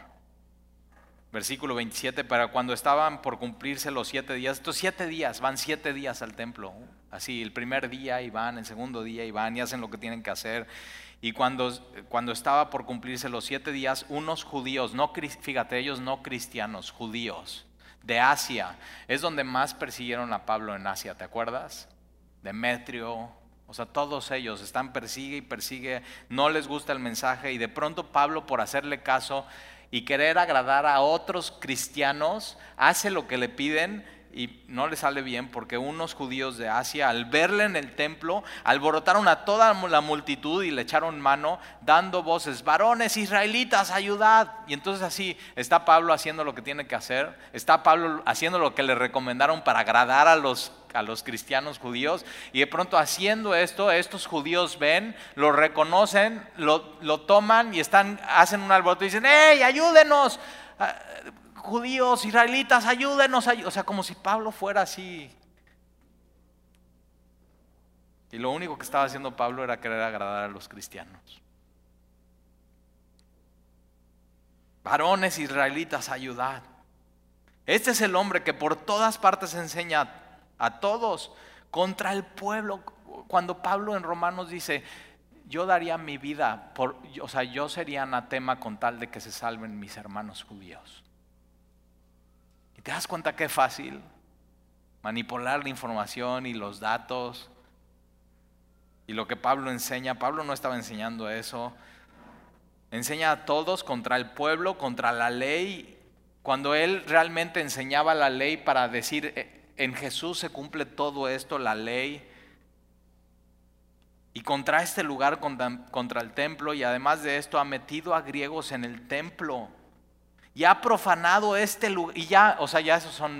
Versículo 27, para cuando estaban por cumplirse los siete días, estos siete días, van siete días al templo, así, el primer día y van, el segundo día y van y hacen lo que tienen que hacer. Y cuando, cuando estaba por cumplirse los siete días, unos judíos, no, fíjate, ellos no cristianos, judíos, de Asia, es donde más persiguieron a Pablo en Asia, ¿te acuerdas? Demetrio, o sea, todos ellos están persigue y persigue, no les gusta el mensaje y de pronto Pablo por hacerle caso y querer agradar a otros cristianos, hace lo que le piden y no le sale bien porque unos judíos de Asia al verle en el templo alborotaron a toda la multitud y le echaron mano dando voces, varones israelitas, ayudad. Y entonces así está Pablo haciendo lo que tiene que hacer, está Pablo haciendo lo que le recomendaron para agradar a los a los cristianos judíos y de pronto haciendo esto, estos judíos ven, lo reconocen, lo, lo toman y están, hacen un alboroto y dicen, ¡hey, ayúdenos! Judíos, israelitas, ayúdenos. O sea, como si Pablo fuera así. Y lo único que estaba haciendo Pablo era querer agradar a los cristianos. Varones israelitas, ayudad. Este es el hombre que por todas partes enseña a todos contra el pueblo. Cuando Pablo en Romanos dice, yo daría mi vida, por, o sea, yo sería anatema con tal de que se salven mis hermanos judíos. ¿Te das cuenta qué fácil? Manipular la información y los datos. Y lo que Pablo enseña, Pablo no estaba enseñando eso. Enseña a todos contra el pueblo, contra la ley. Cuando él realmente enseñaba la ley para decir, eh, en Jesús se cumple todo esto, la ley. Y contra este lugar, contra, el templo, y además de esto ha metido a griegos en el templo y ha profanado este lugar, y ya, o sea, ya eso son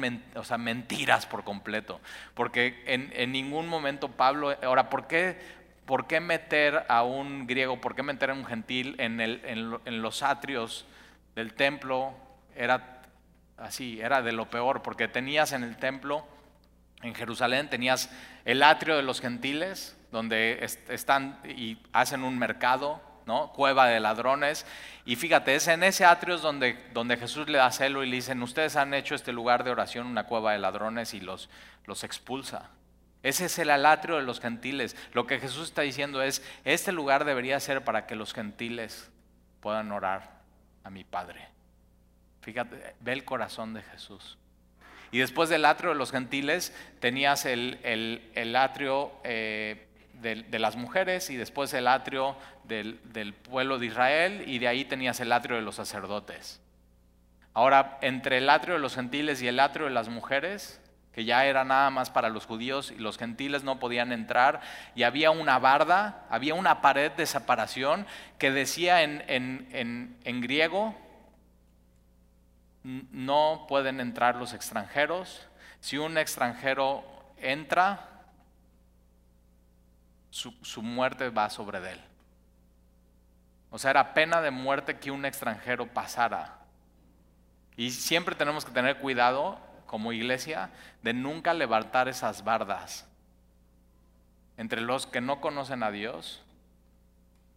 mentiras por completo, porque en, ningún momento Pablo, ahora, ¿por qué, ¿por qué meter a un griego, por qué meter a un gentil en, el, en, los atrios del templo era así, era de lo peor, porque tenías en el templo, en Jerusalén, tenías el atrio de los gentiles, donde están y hacen un mercado, ¿no? Cueva de ladrones. Y fíjate, es en ese atrio donde, donde Jesús le da celo y le dicen, ustedes han hecho este lugar de oración una cueva de ladrones y los, los expulsa. Ese es el atrio de los gentiles. Lo que Jesús está diciendo es, este lugar debería ser para que los gentiles puedan orar a mi Padre. Fíjate, ve el corazón de Jesús. Y después del atrio de los gentiles tenías el, el, atrio eh, de, las mujeres y después el atrio del, pueblo de Israel y de ahí tenías el atrio de los sacerdotes. Ahora, entre el atrio de los gentiles y el atrio de las mujeres, que ya era nada más para los judíos y los gentiles no podían entrar, y había una barda, había una pared de separación que decía en, griego, no pueden entrar los extranjeros, si un extranjero entra, su, su muerte va sobre él. O sea, era pena de muerte que un extranjero pasara. Y siempre tenemos que tener cuidado como iglesia de nunca levantar esas bardas entre los que no conocen a Dios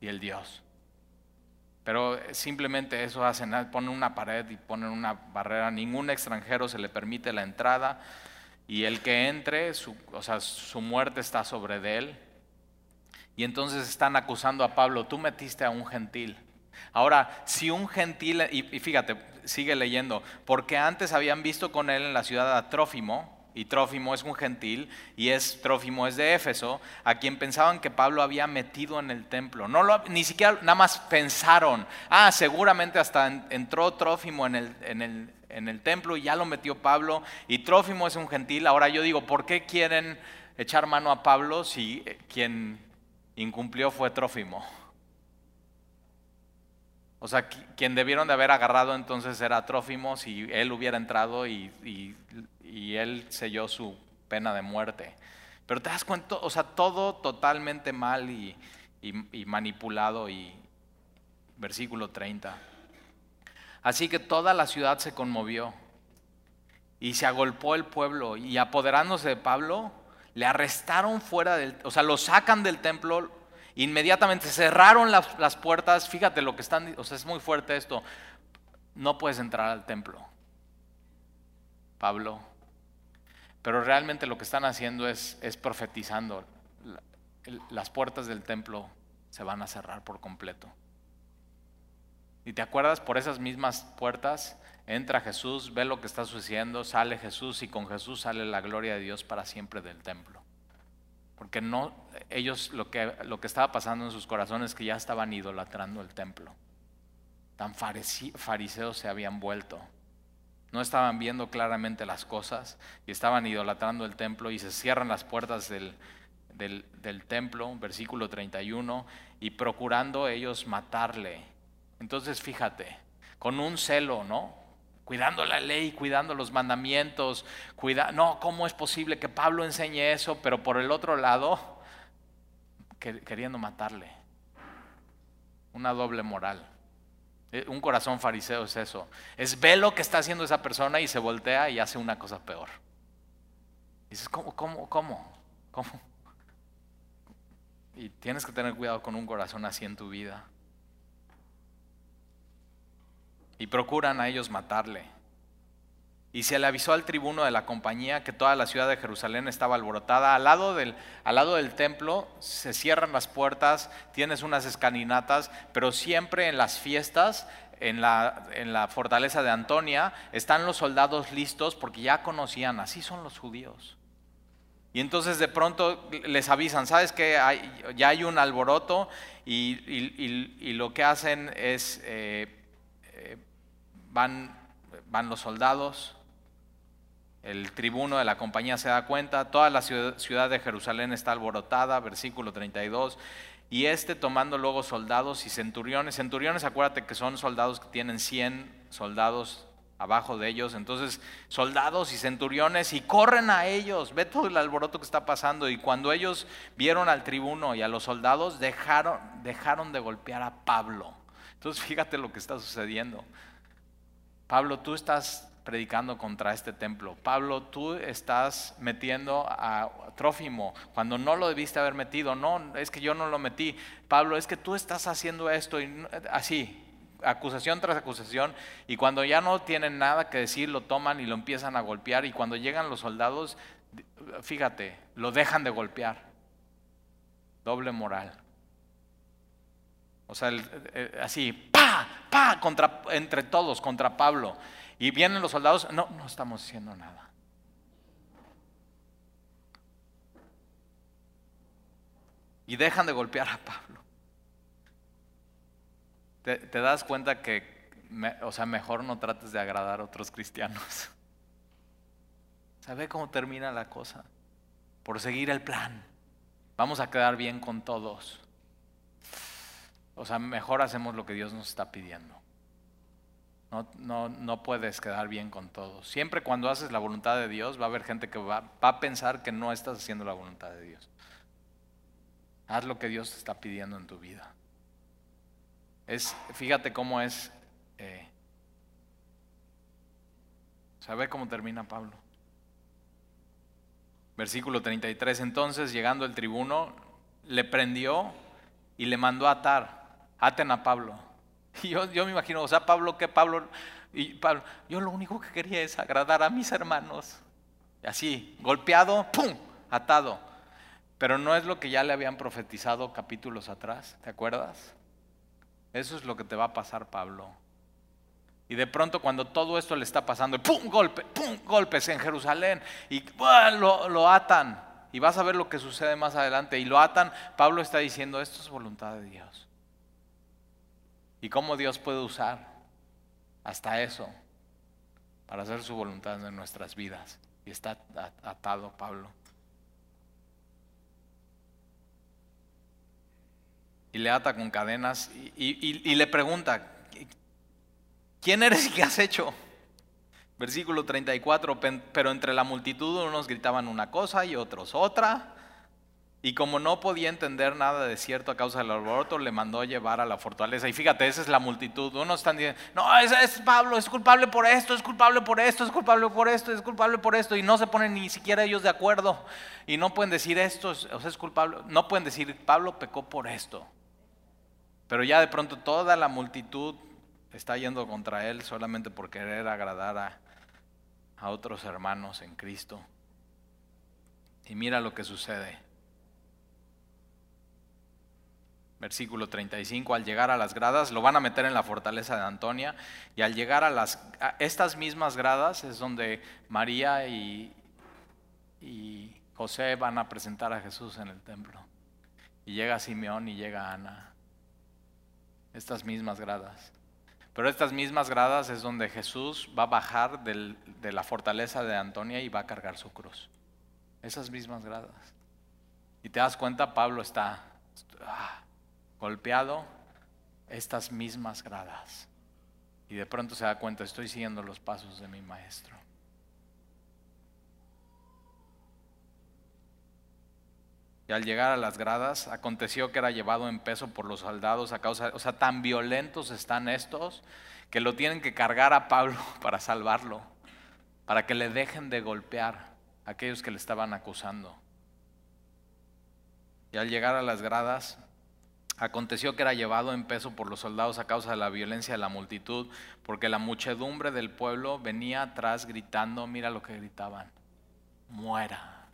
y el Dios. Pero simplemente eso hacen, ponen una pared y ponen una barrera, ningún extranjero se le permite la entrada y el que entre, su, o sea, su muerte está sobre de él. Y entonces están acusando a Pablo, tú metiste a un gentil. Ahora, si un gentil, y, fíjate, sigue leyendo, porque antes habían visto con él en la ciudad a Trófimo, y Trófimo es un gentil, y es Trófimo es de Éfeso, a quien pensaban que Pablo había metido en el templo. No lo, ni siquiera nada más pensaron, ah, seguramente hasta entró Trófimo en el, en el, en el templo y ya lo metió Pablo, y Trófimo es un gentil. Ahora yo digo, ¿por qué quieren echar mano a Pablo si eh, quien incumplió fue Trófimo? O sea, quien debieron de haber agarrado entonces era Trófimo si él hubiera entrado y, él selló su pena de muerte. Pero te das cuenta, o sea, todo totalmente mal y, manipulado y versículo 30. Así que toda la ciudad se conmovió y se agolpó el pueblo y apoderándose de Pablo, le arrestaron fuera del, o sea, lo sacan del templo, Inmediatamente cerraron las, puertas. Fíjate lo que están, o sea, es muy fuerte esto. No puedes entrar al templo, Pablo. Pero realmente lo que están haciendo es, es profetizando. Las puertas del templo se van a cerrar por completo. Y te acuerdas, por esas mismas puertas entra Jesús, ve lo que está sucediendo, sale Jesús y con Jesús sale la gloria de Dios para siempre del templo. Porque no, ellos lo que, lo que estaba pasando en sus corazones es que ya estaban idolatrando el templo. Tan fariseos se habían vuelto. No estaban viendo claramente las cosas y estaban idolatrando el templo y se cierran las puertas del, del, del templo, versículo 31, y procurando ellos matarle. Entonces fíjate, con un celo, ¿no? Cuidando la ley, cuidando los mandamientos, cuida no, ¿cómo es posible que Pablo enseñe eso? Pero por el otro lado, queriendo matarle. Una doble moral. Eh, un corazón fariseo es eso. Es ve lo que está haciendo esa persona y se voltea y hace una cosa peor. dices, ¿cómo, cómo, cómo? ¿Cómo? Y tienes que tener cuidado con un corazón así en tu vida. Y procuran a ellos matarle. Y se le avisó al tribuno de la compañía que toda la ciudad de Jerusalén estaba alborotada. Al lado del, al lado del templo se cierran las puertas, tienes unas escalinatas, pero siempre en las fiestas, en la, en la fortaleza de Antonia, están los soldados listos porque ya conocían, así son los judíos. Y entonces de pronto les avisan, ¿sabes que ya hay un alboroto? Y, lo que hacen es eh, van, van los soldados, el tribuno de la compañía se da cuenta, toda la ciudad de Jerusalén está alborotada, versículo 32, y este tomando luego soldados y centuriones, centuriones acuérdate que son soldados que tienen 100 soldados abajo de ellos, entonces soldados y centuriones y corren a ellos, ve todo el alboroto que está pasando y cuando ellos vieron al tribuno y a los soldados dejaron, dejaron de golpear a Pablo. Entonces fíjate lo que está sucediendo. Pablo, tú estás predicando contra este templo. Pablo, tú estás metiendo a Trófimo cuando no lo debiste haber metido. No, es que yo no lo metí. Pablo, es que tú estás haciendo esto y así, acusación tras acusación. Y cuando ya no tienen nada que decir, lo toman y lo empiezan a golpear. Y cuando llegan los soldados, fíjate, lo dejan de golpear. Doble moral. O sea, así, pa, pa, contra, entre todos, contra Pablo. Y vienen los soldados, no, no estamos haciendo nada. Y dejan de golpear a Pablo. Te, das cuenta que, o sea, mejor no trates de agradar a otros cristianos. *laughs* ¿Sabe cómo termina la cosa? Por seguir el plan. Vamos a quedar bien con todos. O sea, mejor hacemos lo que Dios nos está pidiendo. No, no, no, puedes quedar bien con todos. Siempre cuando haces la voluntad de Dios va a haber gente que va, a pensar que no estás haciendo la voluntad de Dios. Haz lo que Dios te está pidiendo en tu vida. Es, fíjate cómo es. Eh, ¿Sabe cómo termina Pablo? Versículo 33. Entonces, llegando el tribuno, le prendió y le mandó a atar aten a Pablo. *laughs* Y yo, yo me imagino, o sea, Pablo, que Pablo, y Pablo, yo lo único que quería es agradar a mis hermanos. Y así, golpeado, ¡pum! Atado. Pero no es lo que ya le habían profetizado capítulos atrás, ¿te acuerdas? Eso es lo que te va a pasar, Pablo. Y de pronto cuando todo esto le está pasando, ¡pum! Golpe, ¡pum! Golpes en Jerusalén y lo, lo atan. Y vas a ver lo que sucede más adelante. Y lo atan, Pablo está diciendo, esto es voluntad de Dios y cómo Dios puede usar hasta eso para hacer su voluntad en nuestras vidas. Y está atado Pablo. Y le ata con cadenas y, le pregunta, ¿quién eres y qué has hecho? Versículo 34, pero entre la multitud unos gritaban una cosa y otros otra. Y como no podía entender nada de cierto a causa del alboroto, le mandó llevar a la fortaleza. Y fíjate, esa es la multitud. Unos están diciendo, no, es, es, Pablo, es culpable por esto, es culpable por esto, es culpable por esto, es culpable por esto. Y no se ponen ni siquiera ellos de acuerdo. Y no pueden decir esto, sea, es culpable. No pueden decir, Pablo pecó por esto. Pero ya de pronto toda la multitud está yendo contra él solamente por querer agradar a, a otros hermanos en Cristo. Y mira lo que sucede. Versículo 35, al llegar a las gradas, lo van a meter en la fortaleza de Antonia, y al llegar a las estas mismas gradas es donde María y, y José van a presentar a Jesús en el templo. Y llega Simeón y llega Ana. Estas mismas gradas. Pero estas mismas gradas es donde Jesús va a bajar de la fortaleza de Antonia y va a cargar su cruz. Esas mismas gradas. Y te das cuenta, Pablo está... Ah, golpeado estas mismas gradas. Y de pronto se da cuenta, estoy siguiendo los pasos de mi maestro. Y al llegar a las gradas, aconteció que era llevado en peso por los soldados a causa, o sea, tan violentos están estos que lo tienen que cargar a Pablo *laughs* para salvarlo, para que le dejen de golpear a aquellos que le estaban acusando. Y al llegar a las gradas, Aconteció que era llevado en peso por los soldados a causa de la violencia de la multitud, porque la muchedumbre del pueblo venía atrás gritando, mira lo que gritaban, muera.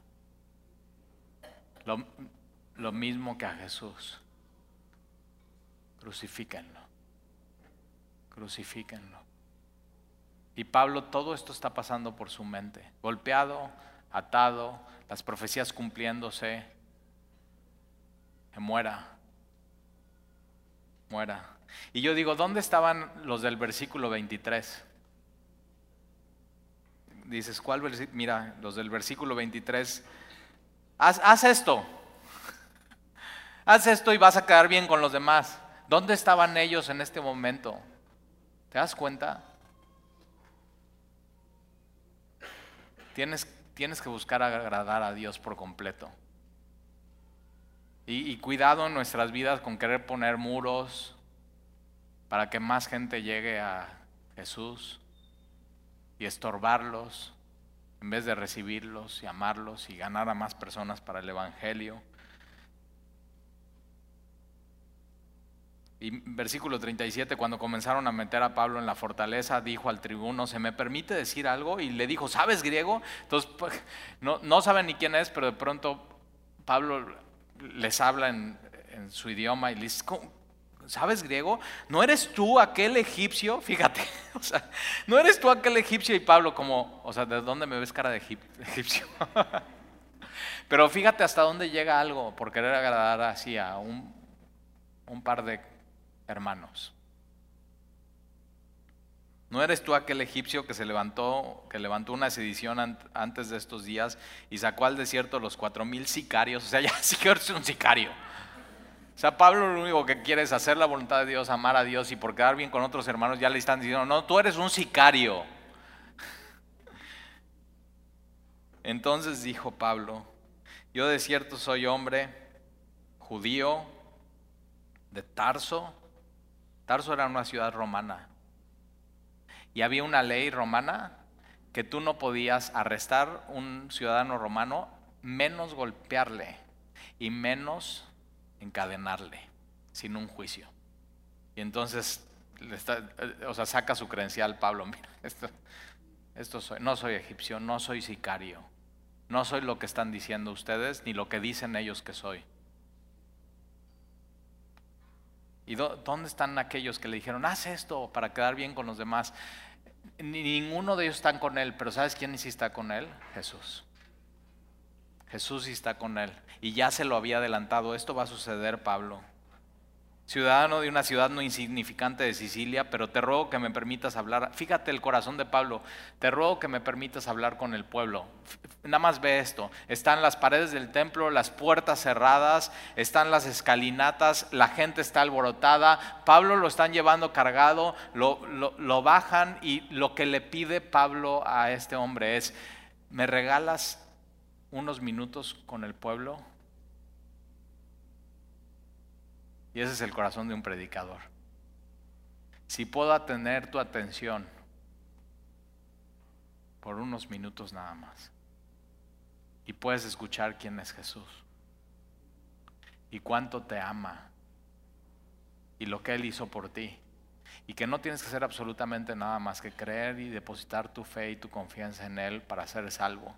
Lo, mismo que a Jesús. Crucifíquenlo. Crucifíquenlo. Y Pablo, todo esto está pasando por su mente. Golpeado, atado, las profecías cumpliéndose. Muera Y yo digo, ¿dónde estaban los del versículo 23? Dices, ¿cuál versículo? Mira, los del versículo 23. Haz, haz esto. *laughs* Haz esto y vas a quedar bien con los demás. ¿Dónde estaban ellos en este momento? ¿Te das cuenta? Tienes, tienes que buscar agradar a Dios por completo. Y, cuidado en nuestras vidas con querer poner muros para que más gente llegue a Jesús. y estorbarlos en vez de recibirlos y amarlos y ganar a más personas para el Evangelio. Y versículo 37, cuando comenzaron a meter a Pablo en la fortaleza, dijo al tribuno, ¿se me permite decir algo? Y le dijo, ¿sabes griego? Entonces, pues, no, no saben ni quién es, pero de pronto Pablo les habla en, su idioma y les dice, ¿sabes griego? ¿No eres tú aquel egipcio? *laughs* Fíjate, o sea, ¿no eres tú aquel egipcio? Y Pablo como, o sea, ¿de dónde me ves cara de *laughs* egipcio? *laughs* Pero fíjate hasta dónde llega algo por querer agradar así a un, un par de hermanos. ¿No eres tú aquel egipcio que se levantó, que levantó una sedición antes de estos días y sacó al desierto los cuatro mil sicarios? O sea, *laughs* ya sí que eres un sicario. O sea, Pablo lo único que quiere es hacer la voluntad de Dios, amar a Dios y por quedar bien con otros hermanos ya le están diciendo, no, tú eres un sicario. *laughs* Entonces dijo Pablo, yo de cierto soy hombre judío de Tarso. Tarso era una ciudad romana. Y había una ley romana que tú no podías arrestar un ciudadano romano menos golpearle y menos encadenarle sin un juicio. Y entonces, o sea, saca su credencial Pablo, *laughs* mira, esto, esto soy, no soy egipcio, no soy sicario, no soy lo que están diciendo ustedes, ni lo que dicen ellos que soy. ¿Y dónde están aquellos que le dijeron, haz esto para quedar bien con los demás? Ninguno de ellos están con él, pero ¿sabes quién sí está con él? Jesús. Jesús sí está con él. Y ya se lo había adelantado. Esto va a suceder, Pablo ciudadano de una ciudad no insignificante de Sicilia, pero te ruego que me permitas hablar. Fíjate el corazón de Pablo, te ruego que me permitas hablar con el pueblo. Nada más ve esto, están las paredes del templo, las puertas cerradas, están las escalinatas, la gente está alborotada, Pablo lo están llevando cargado, lo, lo bajan y lo que le pide Pablo a este hombre es, ¿me regalas unos minutos con el pueblo? Y ese es el corazón de un predicador. Si puedo tener tu atención por unos minutos nada más y puedes escuchar quién es Jesús y cuánto te ama y lo que Él hizo por ti y que no tienes que hacer absolutamente nada más que creer y depositar tu fe y tu confianza en Él para ser salvo.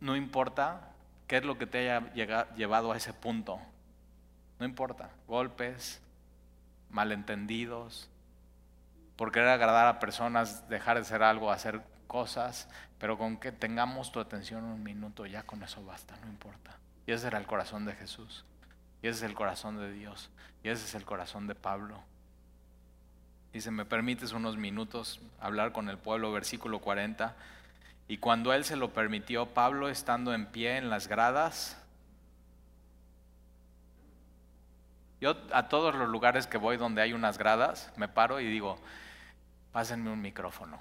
No importa qué es lo que te haya llevado a ese punto, no importa, golpes, malentendidos, por querer agradar a personas, dejar de hacer algo, hacer cosas, pero con que tengamos tu atención un minuto, ya con eso basta, no importa. Y ese era el corazón de Jesús, y ese es el corazón de Dios, y ese es el corazón de Pablo. Dice, me permites unos minutos hablar con el pueblo, versículo 40. Y cuando él se lo permitió, Pablo, estando en pie en las gradas, Yo a todos los lugares que voy donde hay unas gradas, me paro y digo, pásenme un micrófono.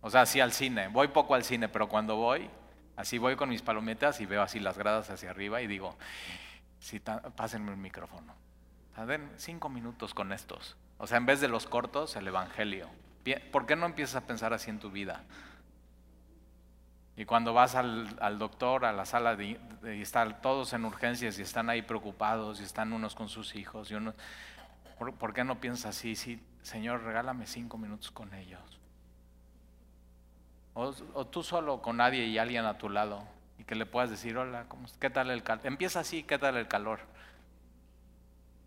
O sea, así al cine. Voy poco al cine, pero cuando voy, así voy con mis palomitas y veo así las gradas hacia arriba y digo, sí, pásenme un micrófono. den cinco minutos con estos. O sea, en vez de los cortos, el Evangelio. ¿Por qué no empiezas a pensar así en tu vida? Y cuando vas al, doctor, a la sala, y están todos en urgencias y están ahí preocupados y están unos con sus hijos. Y unos, ¿por, qué no piensas así? Sí, Señor, regálame cinco minutos con ellos. O, tú solo con nadie y alguien a tu lado y que le puedas decir, hola, ¿qué tal el calor? Empieza así, ¿qué tal el calor?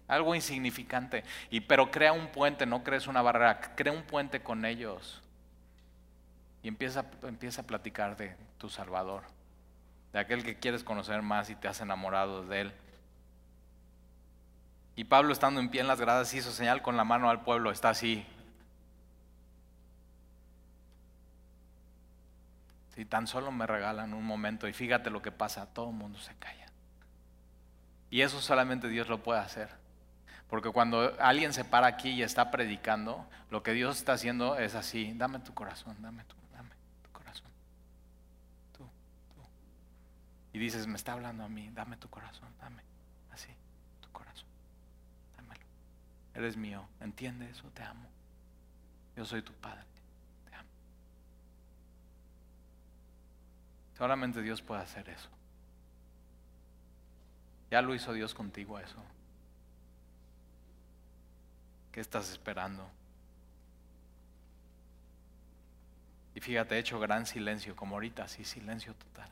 Algo insignificante. Y, pero crea un puente, no crees una barrera, crea un puente con ellos. Y empieza, empieza a platicar de tu Salvador, de aquel que quieres conocer más y te has enamorado de él. Y Pablo estando en pie en las gradas hizo señal con la mano al pueblo, está así. Si tan solo me regalan un momento y fíjate lo que pasa, todo el mundo se calla. Y eso solamente Dios lo puede hacer. Porque cuando alguien se para aquí y está predicando, lo que Dios está haciendo es así, dame tu corazón, dame tu Y dices, me está hablando a mí, dame tu corazón, dame, así, tu corazón, dámelo. Eres mío, ¿entiende eso? Te amo. Yo soy tu padre, te amo. Solamente Dios puede hacer eso. Ya lo hizo Dios contigo eso. ¿Qué estás esperando? Y fíjate, he hecho gran silencio, como ahorita, sí, silencio total.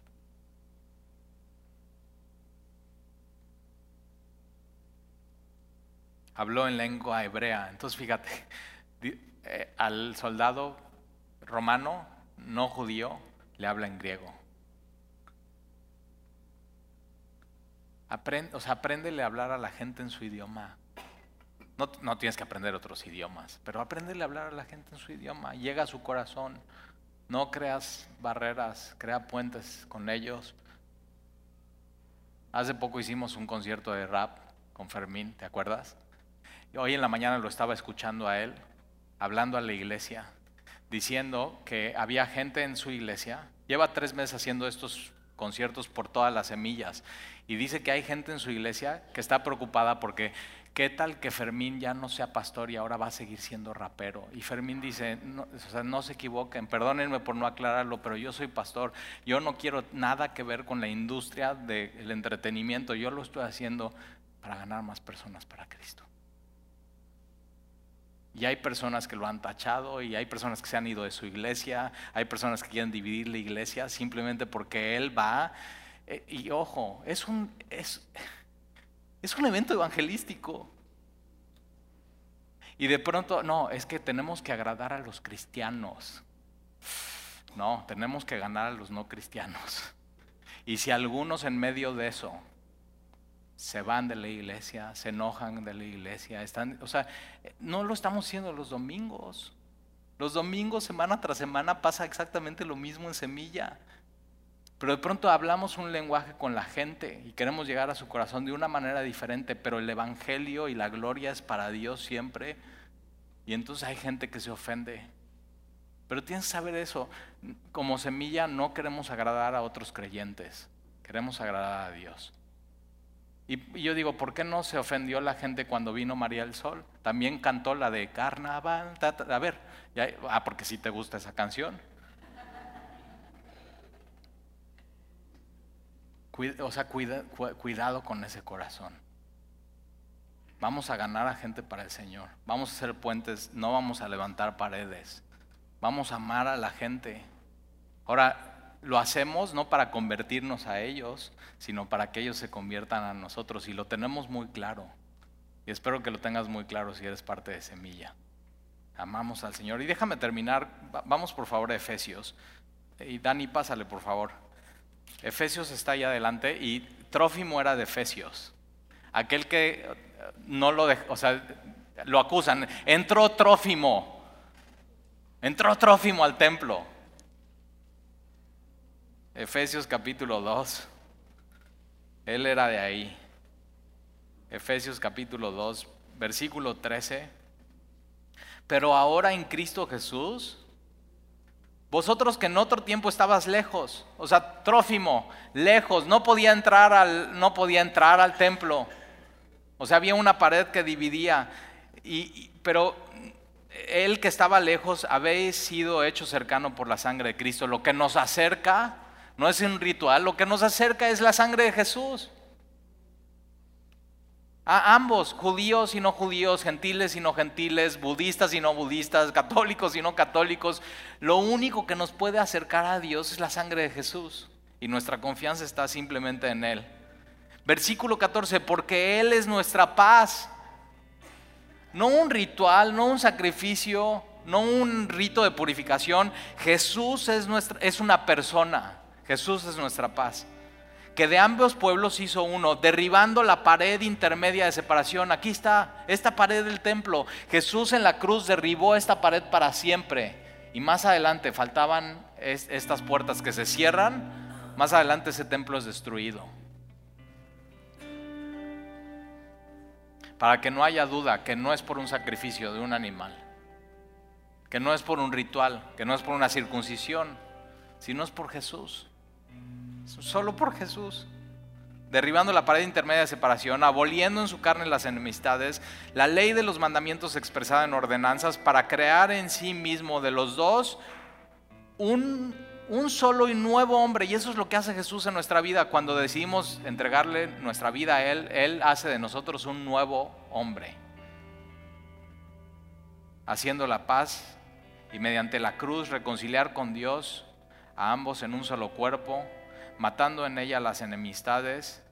Habló en lengua hebrea. Entonces, fíjate, *laughs* eh, al soldado romano, no judío, le habla en griego. Aprende, o sea, apréndele a hablar a la gente en su idioma. No, no, tienes que aprender otros idiomas, pero apréndele a hablar a la gente en su idioma. Llega a su corazón. No creas barreras, crea puentes con ellos. Hace poco hicimos un concierto de rap con Fermín, ¿te acuerdas? Hoy en la mañana lo estaba escuchando a él, hablando a la iglesia, diciendo que había gente en su iglesia. Lleva tres meses haciendo estos conciertos por todas las semillas. Y dice que hay gente en su iglesia que está preocupada porque ¿qué tal que Fermín ya no sea pastor y ahora va a seguir siendo rapero? Y Fermín dice, no, o sea, no se equivoquen, perdónenme por no aclararlo, pero yo soy pastor, yo no quiero nada que ver con la industria del entretenimiento, yo lo estoy haciendo para ganar más personas para Cristo. Y hay personas que lo han tachado y hay personas que se han ido de su iglesia, hay personas que quieren dividir la iglesia simplemente porque él va. Eh, y ojo, es un, es, es un evento evangelístico. Y de pronto, no, es que tenemos que agradar a los cristianos. No, tenemos que ganar a los no cristianos. Y si algunos en medio de eso se van de la iglesia, se enojan de la iglesia, están, o sea, no lo estamos haciendo los domingos. Los domingos, semana tras semana, pasa exactamente lo mismo en semilla. Pero de pronto hablamos un lenguaje con la gente y queremos llegar a su corazón de una manera diferente, pero el Evangelio y la gloria es para Dios siempre. Y entonces hay gente que se ofende. Pero tienes que saber eso. Como semilla no queremos agradar a otros creyentes, queremos agradar a Dios. Y yo digo, ¿por qué no se ofendió la gente cuando vino María del Sol? También cantó la de Carnaval. A ver, ah, porque si te gusta esa canción. O sea, cuidado con ese corazón. Vamos a ganar a gente para el Señor. Vamos a hacer puentes, no vamos a levantar paredes. Vamos a amar a la gente. Ahora, lo hacemos no para convertirnos a ellos, sino para que ellos se conviertan a nosotros. Y lo tenemos muy claro. Y espero que lo tengas muy claro si eres parte de Semilla. Amamos al Señor. Y déjame terminar. Vamos por favor a Efesios. Y Dani, pásale por favor. Efesios está ahí adelante y Trófimo era de Efesios. Aquel que eh, no lo dejó, o sea, lo acusan. Entró Trófimo. Entró Trófimo al templo. Efesios capítulo 2. Él era de ahí. Efesios capítulo 2, versículo 13. Pero ahora en Cristo Jesús, vosotros que en otro tiempo estabas lejos, o sea, Trófimo, lejos, no podía entrar al, no podía entrar al templo. O sea, había una pared que dividía. Y, pero él que estaba lejos, habéis sido hecho cercano por la sangre de Cristo, lo que nos acerca no es un ritual, lo que nos acerca es la sangre de Jesús. A ambos, judíos y no judíos, gentiles y no gentiles, budistas y no budistas, católicos y no católicos, lo único que nos puede acercar a Dios es la sangre de Jesús y nuestra confianza está simplemente en Él. Versículo 14, porque Él es nuestra paz. No un ritual, no un sacrificio, no un rito de purificación. Jesús es, nuestra, es una persona. Jesús es nuestra paz. Que de ambos pueblos hizo uno, derribando la pared intermedia de separación. Aquí está esta pared del templo. Jesús en la cruz derribó esta pared para siempre. Y más adelante faltaban estas puertas que se cierran. Más adelante ese templo es destruido. Para que no haya duda que no es por un sacrificio de un animal, que no es por un ritual, que no es por una circuncisión, sino es por Jesús. Solo por Jesús. Derribando la pared intermedia de separación, aboliendo en su carne las enemistades, la ley de los mandamientos expresada en ordenanzas para crear en sí mismo de los dos un un solo y nuevo hombre. Y eso es lo que hace Jesús en nuestra vida. Cuando decidimos entregarle nuestra vida a Él, Él hace de nosotros un nuevo hombre. Haciendo la paz y mediante la cruz reconciliar con Dios a ambos en un solo cuerpo, matando en ella las enemistades.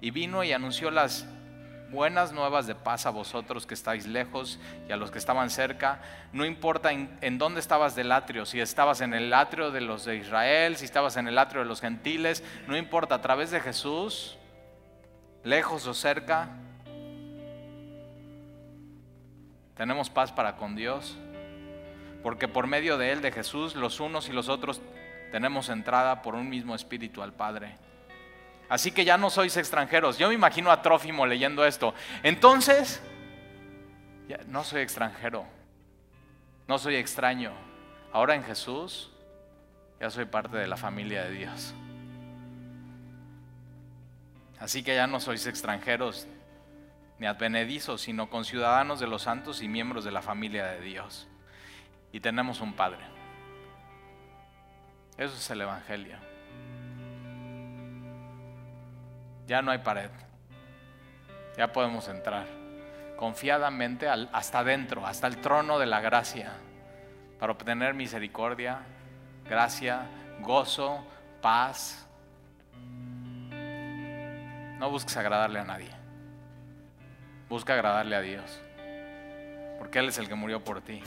Y vino y anunció las buenas nuevas de paz a vosotros que estáis lejos y a los que estaban cerca. No importa en, dónde estabas del atrio, si estabas en el atrio de los de Israel, si estabas en el atrio de los gentiles, no importa, a través de Jesús, lejos o cerca, tenemos paz para con Dios. Porque por medio de Él, de Jesús, los unos y los otros tenemos entrada por un mismo espíritu al Padre. Así que ya no sois extranjeros. Yo me imagino a Trófimo leyendo esto. Entonces, ya no soy extranjero, no soy extraño. Ahora en Jesús ya soy parte de la familia de Dios. Así que ya no sois extranjeros ni advenedizos, sino conciudadanos de los santos y miembros de la familia de Dios. Y tenemos un Padre. Eso es el Evangelio. Ya no hay pared. Ya podemos entrar confiadamente hasta adentro, hasta el trono de la gracia, para obtener misericordia, gracia, gozo, paz. No busques agradarle a nadie. Busca agradarle a Dios. Porque Él es el que murió por ti.